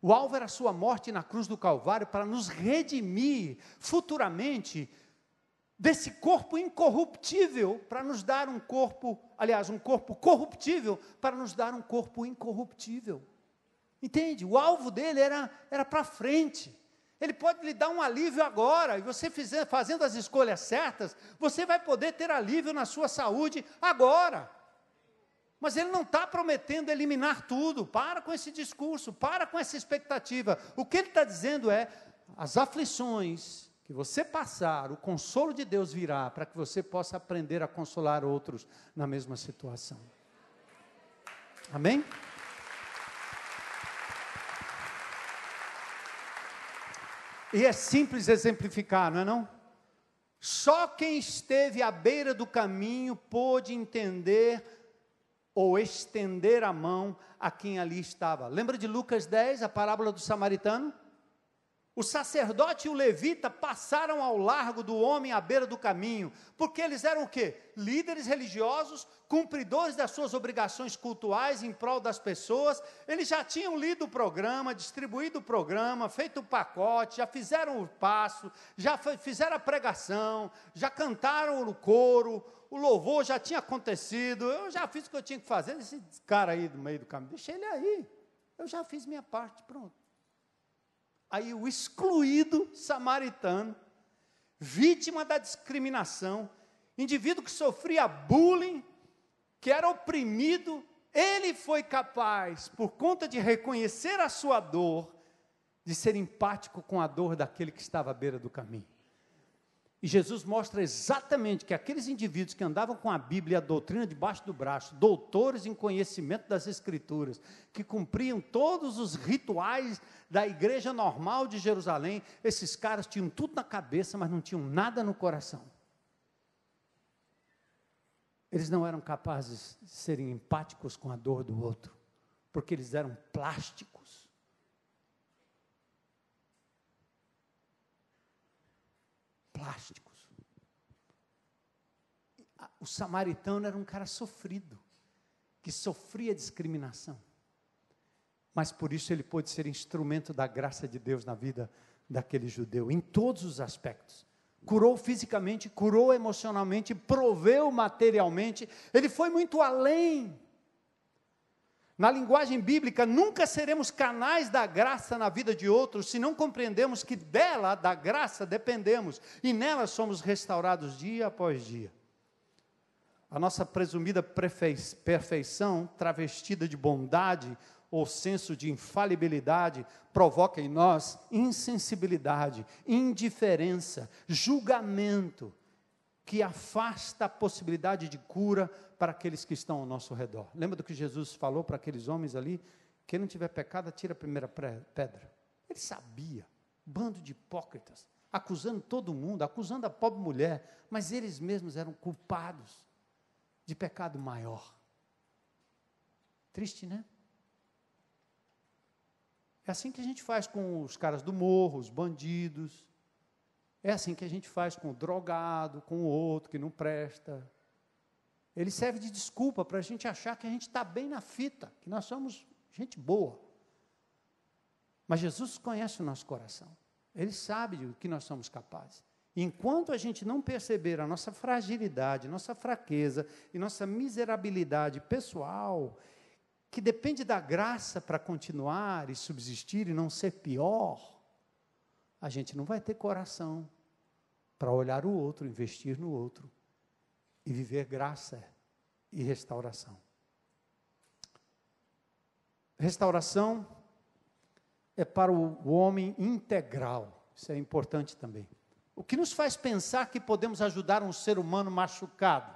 O alvo era a sua morte na cruz do Calvário para nos redimir futuramente desse corpo incorruptível, para nos dar um corpo, aliás, um corpo corruptível, para nos dar um corpo incorruptível. Entende? O alvo dele era, era para frente. Ele pode lhe dar um alívio agora, e você fizer, fazendo as escolhas certas, você vai poder ter alívio na sua saúde agora. Mas ele não está prometendo eliminar tudo. Para com esse discurso, para com essa expectativa. O que ele está dizendo é: as aflições que você passar, o consolo de Deus virá para que você possa aprender a consolar outros na mesma situação. Amém? E é simples exemplificar, não é não? Só quem esteve à beira do caminho pôde entender ou estender a mão a quem ali estava. Lembra de Lucas 10, a parábola do samaritano? O sacerdote e o levita passaram ao largo do homem à beira do caminho, porque eles eram o quê? Líderes religiosos, cumpridores das suas obrigações cultuais em prol das pessoas. Eles já tinham lido o programa, distribuído o programa, feito o pacote, já fizeram o passo, já fizeram a pregação, já cantaram no coro, o louvor já tinha acontecido. Eu já fiz o que eu tinha que fazer. Esse cara aí do meio do caminho, deixa ele aí. Eu já fiz minha parte, pronto. Aí o excluído samaritano, vítima da discriminação, indivíduo que sofria bullying, que era oprimido, ele foi capaz, por conta de reconhecer a sua dor, de ser empático com a dor daquele que estava à beira do caminho. E Jesus mostra exatamente que aqueles indivíduos que andavam com a Bíblia e a doutrina debaixo do braço, doutores em conhecimento das Escrituras, que cumpriam todos os rituais da igreja normal de Jerusalém, esses caras tinham tudo na cabeça, mas não tinham nada no coração. Eles não eram capazes de serem empáticos com a dor do outro, porque eles eram plásticos. Plásticos. O samaritano era um cara sofrido, que sofria discriminação. Mas por isso ele pôde ser instrumento da graça de Deus na vida daquele judeu, em todos os aspectos. Curou fisicamente, curou emocionalmente, proveu materialmente, ele foi muito além na linguagem bíblica, nunca seremos canais da graça na vida de outros se não compreendemos que dela, da graça, dependemos e nela somos restaurados dia após dia. A nossa presumida perfeição, travestida de bondade ou senso de infalibilidade, provoca em nós insensibilidade, indiferença, julgamento, que afasta a possibilidade de cura para aqueles que estão ao nosso redor. Lembra do que Jesus falou para aqueles homens ali? Quem não tiver pecado, atira a primeira pedra. Ele sabia, bando de hipócritas, acusando todo mundo, acusando a pobre mulher, mas eles mesmos eram culpados de pecado maior. Triste, né? É assim que a gente faz com os caras do morro, os bandidos, é assim que a gente faz com o drogado, com o outro que não presta. Ele serve de desculpa para a gente achar que a gente está bem na fita, que nós somos gente boa. Mas Jesus conhece o nosso coração. Ele sabe do que nós somos capazes. Enquanto a gente não perceber a nossa fragilidade, nossa fraqueza e nossa miserabilidade pessoal, que depende da graça para continuar e subsistir e não ser pior, a gente não vai ter coração para olhar o outro, investir no outro e viver graça e restauração. Restauração é para o homem integral, isso é importante também. O que nos faz pensar que podemos ajudar um ser humano machucado?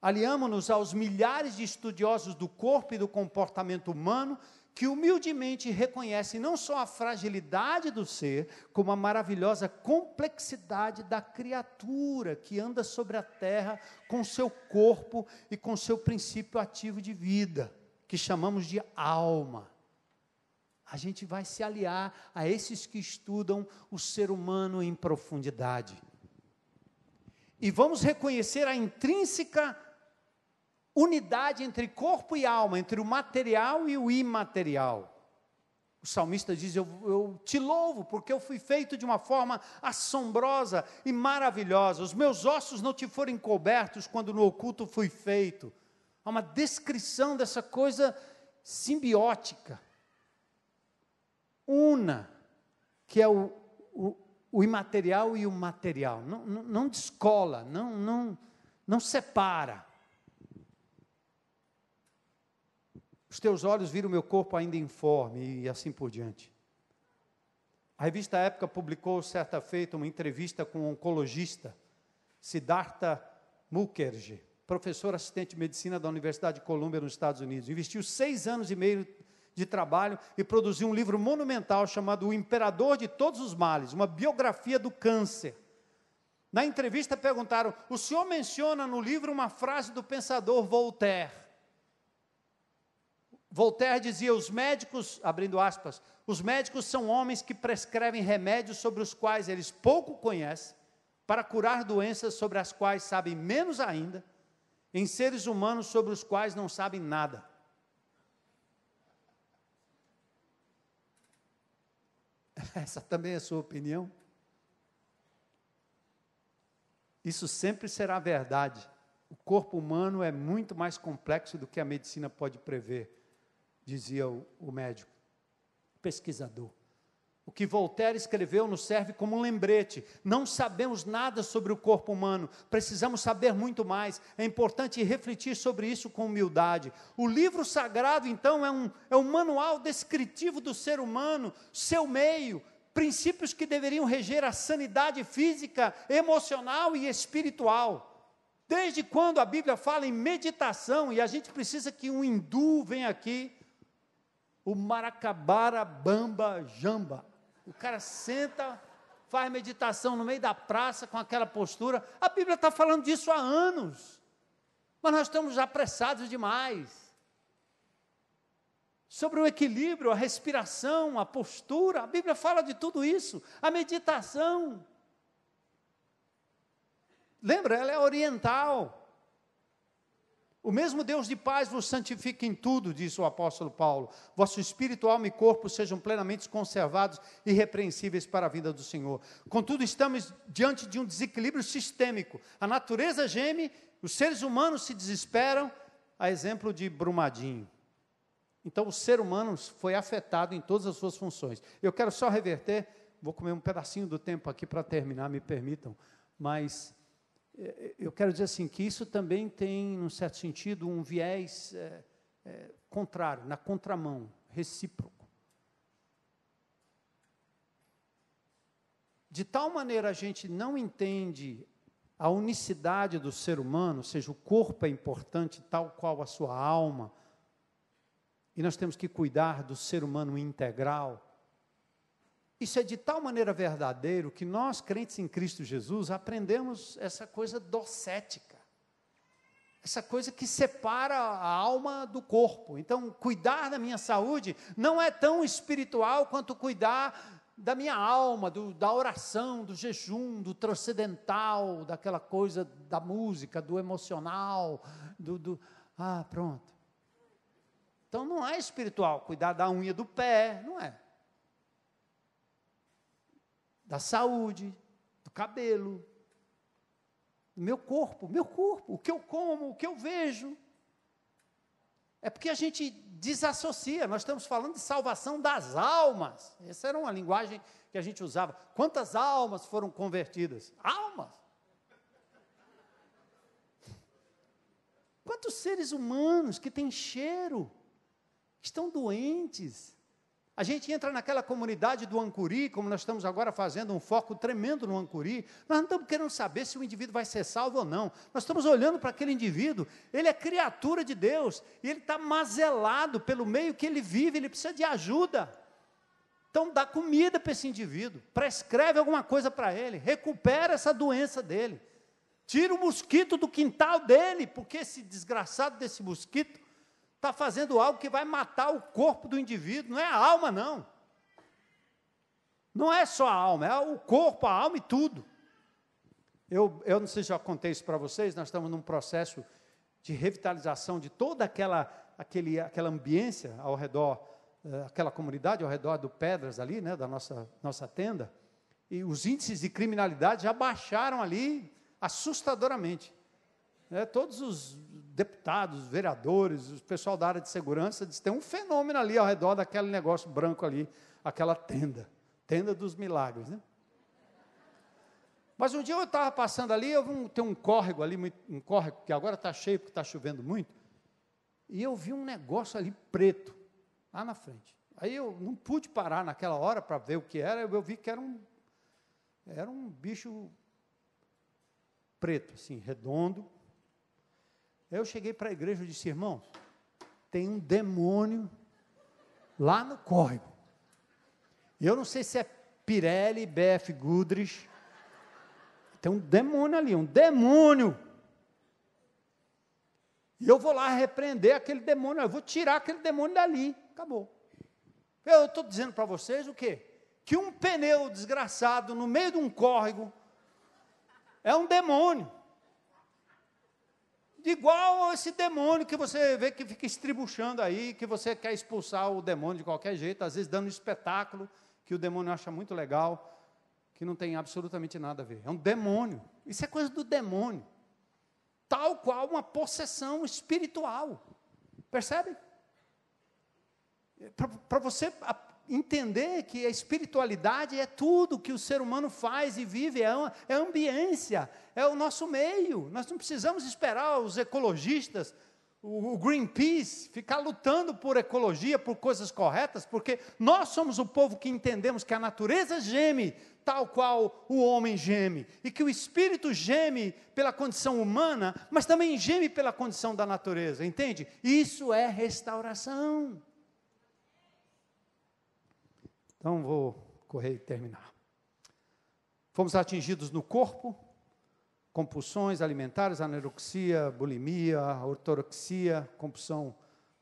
Aliamos-nos aos milhares de estudiosos do corpo e do comportamento humano que humildemente reconhecem não só a fragilidade do ser, como a maravilhosa complexidade da criatura que anda sobre a terra com seu corpo e com seu princípio ativo de vida, que chamamos de alma. A gente vai se aliar a esses que estudam o ser humano em profundidade. E vamos reconhecer a intrínseca unidade entre corpo e alma, entre o material e o imaterial. O salmista diz: eu, eu, te louvo, porque eu fui feito de uma forma assombrosa e maravilhosa. Os meus ossos não te foram encobertos quando no oculto fui feito. Há uma descrição dessa coisa simbiótica, una, que é o, o, o imaterial e o material. Não, não, não descola, não, não, não separa. Os teus olhos viram meu corpo ainda informe e assim por diante. A revista Época publicou certa feita uma entrevista com um oncologista, Siddhartha Mukherjee, professor assistente de medicina da Universidade de Colômbia nos Estados Unidos. Investiu seis anos e meio de trabalho e produziu um livro monumental chamado O Imperador de Todos os Males, uma biografia do câncer. Na entrevista perguntaram: o senhor menciona no livro uma frase do pensador Voltaire. Voltaire dizia: os médicos, abrindo aspas, os médicos são homens que prescrevem remédios sobre os quais eles pouco conhecem, para curar doenças sobre as quais sabem menos ainda, em seres humanos sobre os quais não sabem nada. Essa também é a sua opinião? Isso sempre será verdade. O corpo humano é muito mais complexo do que a medicina pode prever dizia o, o médico, pesquisador. O que Voltaire escreveu nos serve como um lembrete. Não sabemos nada sobre o corpo humano, precisamos saber muito mais. É importante refletir sobre isso com humildade. O livro sagrado, então, é um, é um manual descritivo do ser humano, seu meio, princípios que deveriam reger a sanidade física, emocional e espiritual. Desde quando a Bíblia fala em meditação, e a gente precisa que um hindu venha aqui o maracabara bamba jamba. O cara senta, faz meditação no meio da praça com aquela postura. A Bíblia está falando disso há anos. Mas nós estamos apressados demais. Sobre o equilíbrio, a respiração, a postura, a Bíblia fala de tudo isso. A meditação. Lembra, ela é oriental. O mesmo Deus de paz vos santifique em tudo, diz o apóstolo Paulo. Vosso espírito, alma e corpo sejam plenamente conservados e irrepreensíveis para a vida do Senhor. Contudo, estamos diante de um desequilíbrio sistêmico. A natureza geme, os seres humanos se desesperam, a exemplo de Brumadinho. Então, o ser humano foi afetado em todas as suas funções. Eu quero só reverter, vou comer um pedacinho do tempo aqui para terminar, me permitam, mas eu quero dizer assim que isso também tem, num certo sentido, um viés é, é, contrário, na contramão, recíproco. De tal maneira a gente não entende a unicidade do ser humano, ou seja, o corpo é importante, tal qual a sua alma, e nós temos que cuidar do ser humano integral. Isso é de tal maneira verdadeiro que nós, crentes em Cristo Jesus, aprendemos essa coisa docética, essa coisa que separa a alma do corpo. Então, cuidar da minha saúde não é tão espiritual quanto cuidar da minha alma, do, da oração, do jejum, do transcendental, daquela coisa da música, do emocional, do, do. Ah, pronto. Então não é espiritual cuidar da unha do pé, não é da saúde, cabelo, no meu corpo, meu corpo, o que eu como, o que eu vejo. É porque a gente desassocia, nós estamos falando de salvação das almas. Essa era uma linguagem que a gente usava. Quantas almas foram convertidas? Almas! Quantos seres humanos que têm cheiro, estão doentes, a gente entra naquela comunidade do Ancuri, como nós estamos agora fazendo um foco tremendo no Ancuri. Nós não estamos querendo saber se o indivíduo vai ser salvo ou não. Nós estamos olhando para aquele indivíduo, ele é criatura de Deus, e ele está mazelado pelo meio que ele vive, ele precisa de ajuda. Então dá comida para esse indivíduo, prescreve alguma coisa para ele, recupera essa doença dele. Tira o mosquito do quintal dele, porque esse desgraçado desse mosquito está fazendo algo que vai matar o corpo do indivíduo, não é a alma, não. Não é só a alma, é o corpo, a alma e tudo. Eu, eu não sei se já contei isso para vocês, nós estamos num processo de revitalização de toda aquela, aquele, aquela ambiência ao redor, uh, aquela comunidade ao redor do Pedras ali, né, da nossa, nossa tenda, e os índices de criminalidade já baixaram ali assustadoramente. É, todos os deputados, vereadores, o pessoal da área de segurança, diz, tem um fenômeno ali ao redor daquele negócio branco ali, aquela tenda, tenda dos milagres, né? Mas um dia eu estava passando ali, eu vi um, tem um córrego ali, um córrego que agora está cheio porque está chovendo muito, e eu vi um negócio ali preto, lá na frente. Aí eu não pude parar naquela hora para ver o que era, eu vi que era um, era um bicho preto, assim, redondo, eu cheguei para a igreja e disse, irmão, tem um demônio lá no córrego. E eu não sei se é Pirelli, BF Goodrich. Tem um demônio ali, um demônio. E eu vou lá repreender aquele demônio, eu vou tirar aquele demônio dali. Acabou. Eu estou dizendo para vocês o quê? Que um pneu desgraçado no meio de um córrego é um demônio igual esse demônio que você vê que fica estribuchando aí, que você quer expulsar o demônio de qualquer jeito, às vezes dando um espetáculo que o demônio acha muito legal, que não tem absolutamente nada a ver. É um demônio. Isso é coisa do demônio. Tal qual uma possessão espiritual. Percebe? Para você entender que a espiritualidade é tudo que o ser humano faz e vive, é, uma, é ambiência, é o nosso meio. Nós não precisamos esperar os ecologistas, o, o Greenpeace, ficar lutando por ecologia, por coisas corretas, porque nós somos o povo que entendemos que a natureza geme tal qual o homem geme, e que o espírito geme pela condição humana, mas também geme pela condição da natureza, entende? Isso é restauração. Então vou correr e terminar. Fomos atingidos no corpo, compulsões alimentares, anorexia, bulimia, ortorexia, compulsão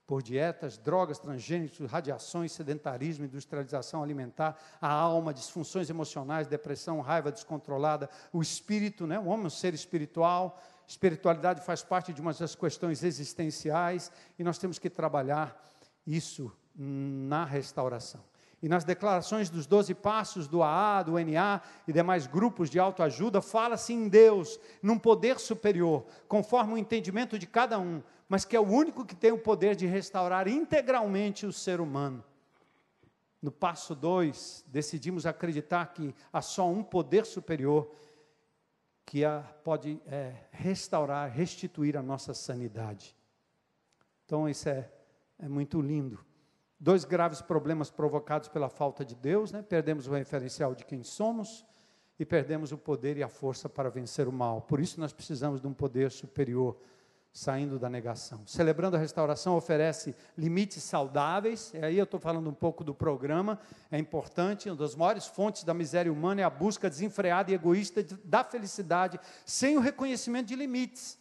por dietas, drogas, transgênicos, radiações, sedentarismo, industrialização alimentar, a alma, disfunções emocionais, depressão, raiva descontrolada, o espírito, né? o homem é um ser espiritual, espiritualidade faz parte de uma das questões existenciais e nós temos que trabalhar isso na restauração. E nas declarações dos doze passos do AA, do NA e demais grupos de autoajuda, fala-se em Deus, num poder superior, conforme o entendimento de cada um, mas que é o único que tem o poder de restaurar integralmente o ser humano. No passo 2, decidimos acreditar que há só um poder superior que a, pode é, restaurar, restituir a nossa sanidade. Então, isso é, é muito lindo. Dois graves problemas provocados pela falta de Deus, né? perdemos o referencial de quem somos e perdemos o poder e a força para vencer o mal. Por isso nós precisamos de um poder superior, saindo da negação. Celebrando a restauração oferece limites saudáveis, e aí eu estou falando um pouco do programa, é importante, uma das maiores fontes da miséria humana é a busca desenfreada e egoísta da felicidade, sem o reconhecimento de limites.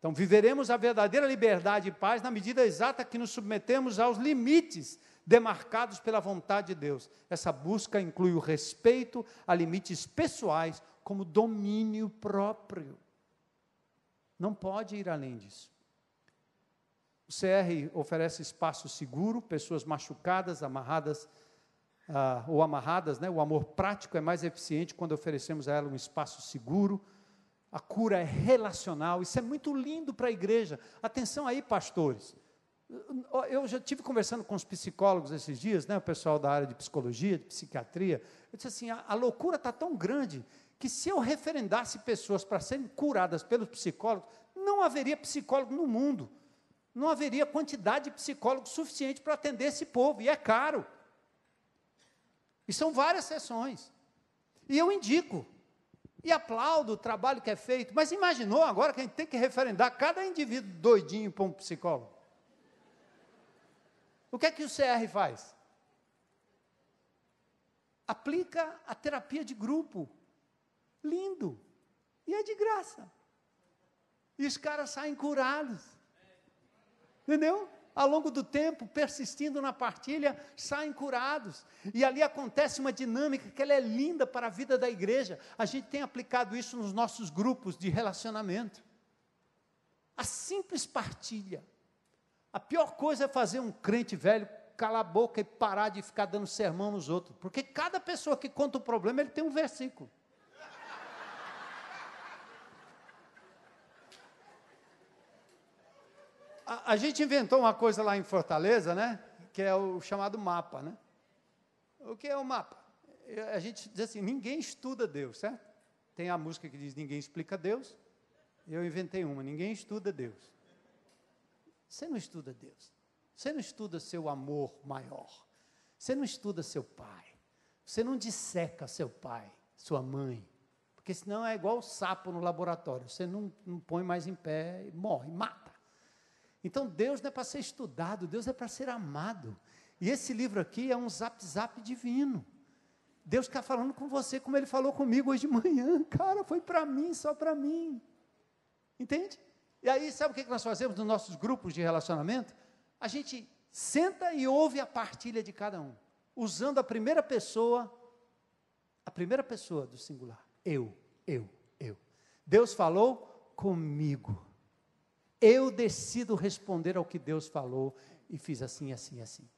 Então, viveremos a verdadeira liberdade e paz na medida exata que nos submetemos aos limites demarcados pela vontade de Deus. Essa busca inclui o respeito a limites pessoais, como domínio próprio. Não pode ir além disso. O CR oferece espaço seguro, pessoas machucadas, amarradas ah, ou amarradas, né? o amor prático é mais eficiente quando oferecemos a ela um espaço seguro. A cura é relacional, isso é muito lindo para a igreja. Atenção aí, pastores. Eu já tive conversando com os psicólogos esses dias, né, o pessoal da área de psicologia, de psiquiatria. Eu disse assim: a, a loucura está tão grande que se eu referendasse pessoas para serem curadas pelos psicólogos, não haveria psicólogo no mundo. Não haveria quantidade de psicólogos suficiente para atender esse povo, e é caro. E são várias sessões. E eu indico. E aplaudo o trabalho que é feito. Mas imaginou agora que a gente tem que referendar cada indivíduo doidinho para um psicólogo? O que é que o CR faz? Aplica a terapia de grupo. Lindo. E é de graça. E os caras saem curados. Entendeu? Ao longo do tempo, persistindo na partilha, saem curados. E ali acontece uma dinâmica que ela é linda para a vida da igreja. A gente tem aplicado isso nos nossos grupos de relacionamento. A simples partilha. A pior coisa é fazer um crente velho calar a boca e parar de ficar dando sermão nos outros. Porque cada pessoa que conta o problema, ele tem um versículo. A, a, gente inventou uma coisa lá em Fortaleza, né? Que é o chamado mapa, né? O que é o mapa? A gente diz assim: ninguém estuda Deus, certo? Tem a música que diz: ninguém explica Deus. Eu inventei uma: ninguém estuda Deus. Você não estuda Deus. Você não estuda seu amor maior. Você não estuda seu pai. Você não disseca seu pai, sua mãe. Porque senão é igual o sapo no laboratório. Você não, não põe mais em pé e morre, mata. Então Deus não é para ser estudado, Deus é para ser amado. E esse livro aqui é um zap zap divino. Deus está falando com você como ele falou comigo hoje de manhã. Cara, foi para mim, só para mim. Entende? E aí, sabe o que nós fazemos nos nossos grupos de relacionamento? A gente senta e ouve a partilha de cada um, usando a primeira pessoa, a primeira pessoa do singular. Eu, eu, eu. Deus falou comigo eu decido responder ao que Deus falou e fiz assim, assim, assim.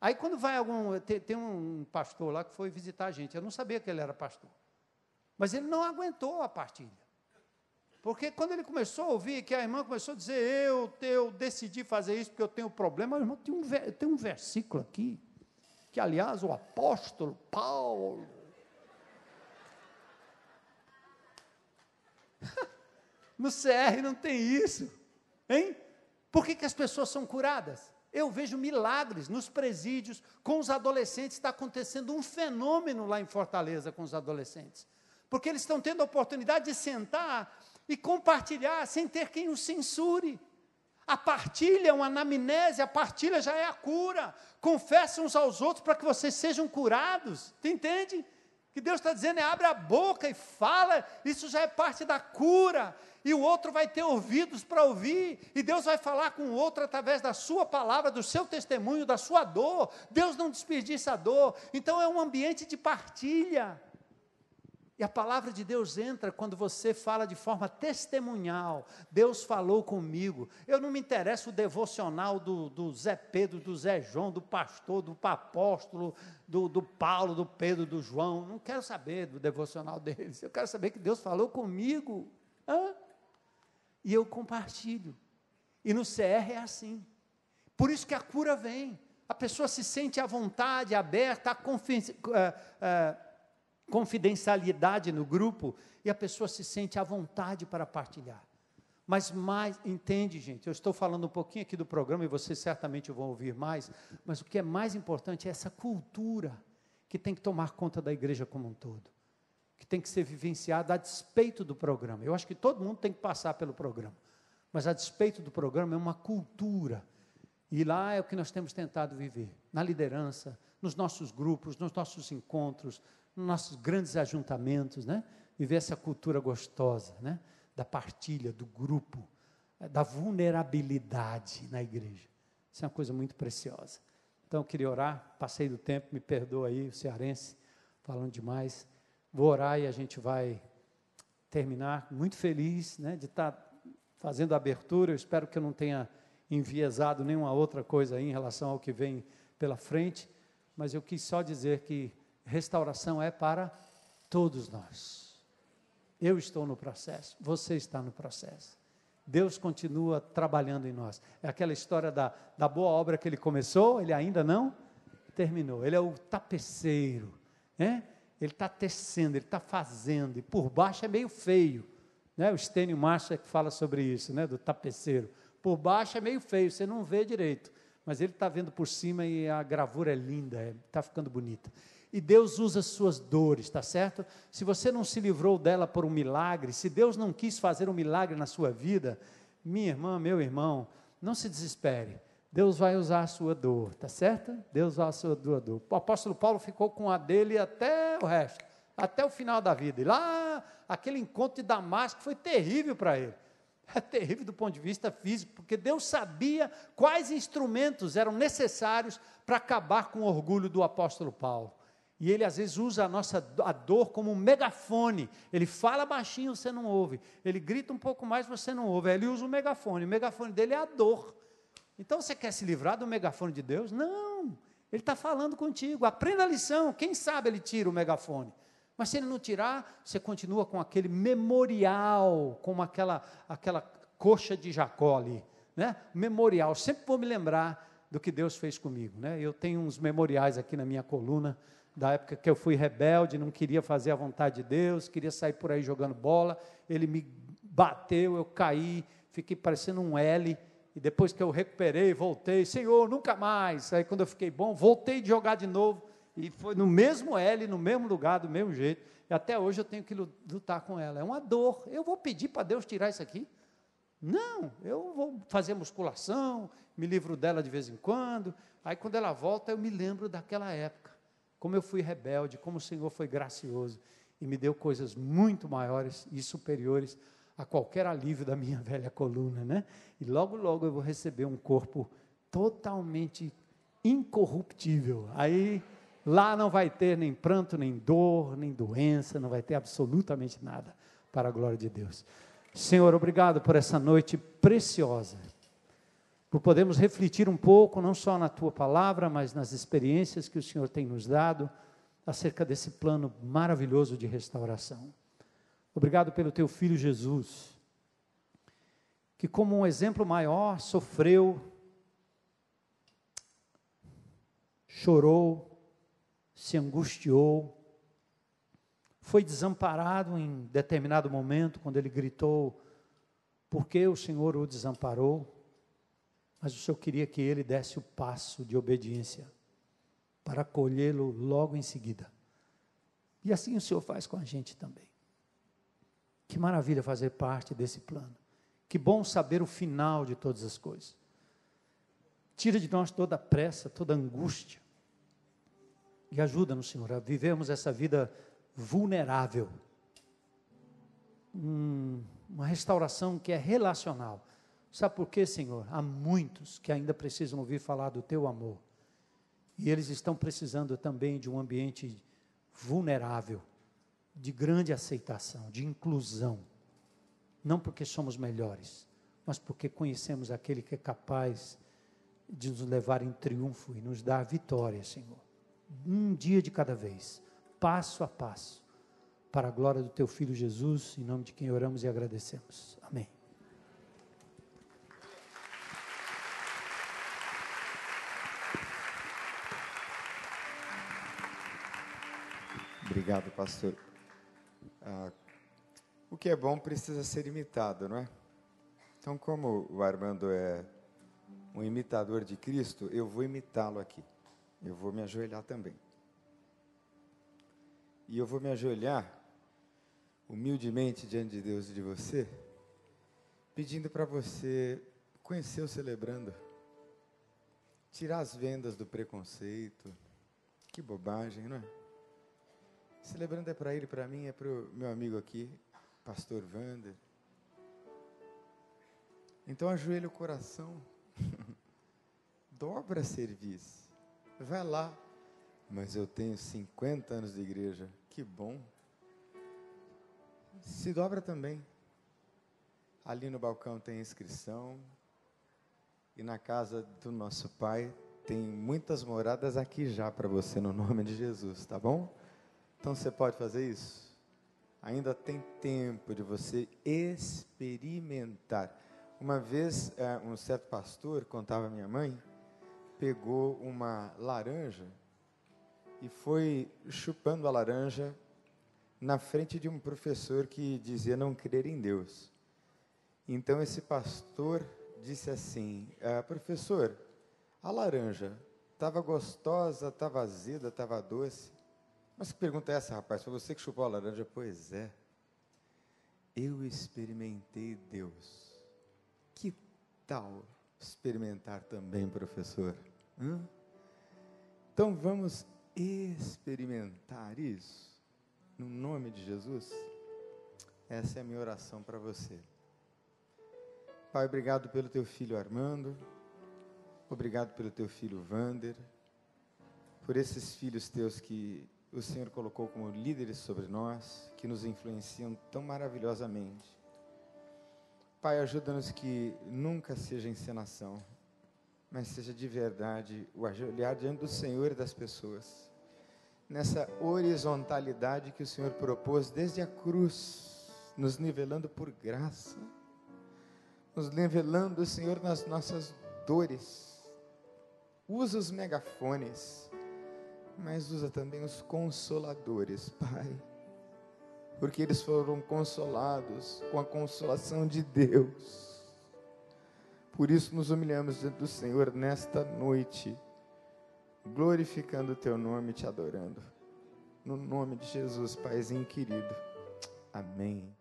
Aí quando vai algum. Tem, tem, um pastor lá que foi visitar a gente. Eu não sabia que ele era pastor. Mas ele não aguentou a partilha. Porque quando ele começou a ouvir, que a irmã começou a dizer, eu, eu decidi fazer isso porque eu tenho problema, irmão, tem um, tem um versículo aqui, que aliás o apóstolo Paulo. no CR não tem isso. Hein? Por que, que as pessoas são curadas? Eu vejo milagres nos presídios, com os adolescentes, está acontecendo um fenômeno lá em Fortaleza com os adolescentes. Porque eles estão tendo a oportunidade de sentar e compartilhar sem ter quem os censure. A partilha é uma anamnese, a partilha já é a cura. Confessem uns aos outros para que vocês sejam curados. Tu entende? Que Deus está dizendo é abre a boca e fala, isso já é parte da cura e o outro vai ter ouvidos para ouvir, e Deus vai falar com o outro através da sua palavra, do seu testemunho, da sua dor. Deus não desperdiça a dor, então é um ambiente de partilha. E a palavra de Deus entra quando você fala de forma testemunhal. Deus falou comigo. Eu não me interesso o devocional do, do Zé Pedro, do Zé João, do pastor, do apóstolo, do, do Paulo, do Pedro, do João. Não quero saber do devocional deles. Eu quero saber que Deus falou comigo. Hã? E eu compartilho. E no CR é assim. Por isso que a cura vem. A pessoa se sente à vontade, aberta, a é, é, confidencialidade no grupo, e a pessoa se sente à vontade para partilhar. Mas mais, entende, gente, eu estou falando um pouquinho aqui do programa e vocês certamente vão ouvir mais, mas o que é mais importante é essa cultura que tem que tomar conta da igreja como um todo que tem que ser vivenciada a despeito do programa. Eu acho que todo mundo tem que passar pelo programa. Mas a despeito do programa é uma cultura. E lá é o que nós temos tentado viver, na liderança, nos nossos grupos, nos nossos encontros, nos nossos grandes ajuntamentos, né? Viver essa cultura gostosa, né? Da partilha, do grupo, da vulnerabilidade na igreja. Isso é uma coisa muito preciosa. Então eu queria orar, passei do tempo, me perdoa aí, o cearense, falando demais. Vou orar e a gente vai terminar muito feliz né, de estar tá fazendo a abertura. Eu espero que eu não tenha enviesado nenhuma outra coisa aí em relação ao que vem pela frente, mas eu quis só dizer que restauração é para todos nós. Eu estou no processo, você está no processo. Deus continua trabalhando em nós. É aquela história da, da boa obra que ele começou, ele ainda não terminou. Ele é o tapeceiro, né? Ele está tecendo, ele está fazendo, e por baixo é meio feio. Né? O Stênio Marcha que fala sobre isso, né? do tapeceiro. Por baixo é meio feio, você não vê direito mas ele está vendo por cima e a gravura é linda, está é, ficando bonita. E Deus usa suas dores, está certo? Se você não se livrou dela por um milagre, se Deus não quis fazer um milagre na sua vida, minha irmã, meu irmão, não se desespere. Deus vai usar a sua dor, tá certo? Deus vai usar a sua dor. O apóstolo Paulo ficou com a dele até o resto, até o final da vida. E lá, aquele encontro de Damasco foi terrível para ele. É terrível do ponto de vista físico, porque Deus sabia quais instrumentos eram necessários para acabar com o orgulho do apóstolo Paulo. E ele às vezes usa a nossa a dor como um megafone. Ele fala baixinho, você não ouve. Ele grita um pouco mais, você não ouve. Ele usa o megafone. O megafone dele é a dor. Então você quer se livrar do megafone de Deus? Não. Ele está falando contigo. Aprenda a lição. Quem sabe ele tira o megafone. Mas se ele não tirar, você continua com aquele memorial, como aquela, aquela coxa de Jacó ali, né? Memorial. Sempre vou me lembrar do que Deus fez comigo, né? Eu tenho uns memoriais aqui na minha coluna da época que eu fui rebelde, não queria fazer a vontade de Deus, queria sair por aí jogando bola. Ele me bateu, eu caí, fiquei parecendo um L. E depois que eu recuperei, voltei, Senhor, nunca mais. Aí quando eu fiquei bom, voltei de jogar de novo. E foi no mesmo L, no mesmo lugar, do mesmo jeito. E até hoje eu tenho que lutar com ela. É uma dor. Eu vou pedir para Deus tirar isso aqui? Não, eu vou fazer musculação, me livro dela de vez em quando. Aí quando ela volta, eu me lembro daquela época. Como eu fui rebelde, como o Senhor foi gracioso e me deu coisas muito maiores e superiores a qualquer alívio da minha velha coluna, né? E logo, logo eu vou receber um corpo totalmente incorruptível. Aí Lá não vai ter nem pranto, nem dor, nem doença, não vai ter absolutamente nada para a glória de Deus. Senhor, obrigado por essa noite preciosa, por podermos refletir um pouco, não só na tua palavra, mas nas experiências que o Senhor tem nos dado acerca desse plano maravilhoso de restauração. Obrigado pelo teu filho Jesus, que, como um exemplo maior, sofreu, chorou, se angustiou, foi desamparado em determinado momento, quando ele gritou, porque o Senhor o desamparou, mas o Senhor queria que ele desse o passo de obediência para acolhê-lo logo em seguida. E assim o Senhor faz com a gente também. Que maravilha fazer parte desse plano. Que bom saber o final de todas as coisas. Tira de nós toda a pressa, toda a angústia. E ajuda-nos, Senhor, a vivermos essa vida vulnerável. Hum, uma restauração que é relacional. Sabe por quê, Senhor? Há muitos que ainda precisam ouvir falar do teu amor. E eles estão precisando também de um ambiente vulnerável, de grande aceitação, de inclusão. Não porque somos melhores, mas porque conhecemos aquele que é capaz de nos levar em triunfo e nos dar a vitória, Senhor um dia de cada vez, passo a passo, para a glória do teu filho Jesus, em nome de quem oramos e agradecemos. Amém. Obrigado, pastor. Ah, o que é bom precisa ser imitado, não é? Então, como o Armando é um imitador de Cristo, eu vou imitá-lo aqui eu vou me ajoelhar também. E eu vou me ajoelhar humildemente diante de Deus e de você, pedindo para você conhecer o celebrando, tirar as vendas do preconceito. Que bobagem, não é? Celebrando é para ele, para mim, é para o meu amigo aqui, pastor Wander. Então ajoelha o coração, dobra serviço. Vai lá. Mas eu tenho 50 anos de igreja. Que bom. Se dobra também. Ali no balcão tem inscrição. E na casa do nosso pai tem muitas moradas aqui já para você no nome de Jesus, tá bom? Então você pode fazer isso. Ainda tem tempo de você experimentar. Uma vez, é, um certo pastor, contava minha mãe, pegou uma laranja e foi chupando a laranja na frente de um professor que dizia não crer em Deus. Então esse pastor disse assim: ah, professor, a laranja estava gostosa, estava azeda, estava doce. Mas que pergunta é essa, rapaz? Foi você que chupou a laranja? Pois é. Eu experimentei Deus. Que tal experimentar também, professor? Hã? Então vamos experimentar isso. No nome de Jesus. Essa é a minha oração para você. Pai, obrigado pelo teu filho Armando. Obrigado pelo teu filho Vander. Por esses filhos teus que o Senhor colocou como líderes sobre nós, que nos influenciam tão maravilhosamente. Pai, ajuda-nos que nunca seja encenação, mas seja de verdade o olhar diante do Senhor e das pessoas. Nessa horizontalidade que o Senhor propôs desde a cruz, nos nivelando por graça nos nivelando, Senhor, nas nossas dores. Usa os megafones, mas usa também os consoladores, Pai. Porque eles foram consolados com a consolação de Deus. Por isso nos humilhamos diante do Senhor nesta noite, glorificando o Teu nome e te adorando. No nome de Jesus, Paizinho querido. Amém.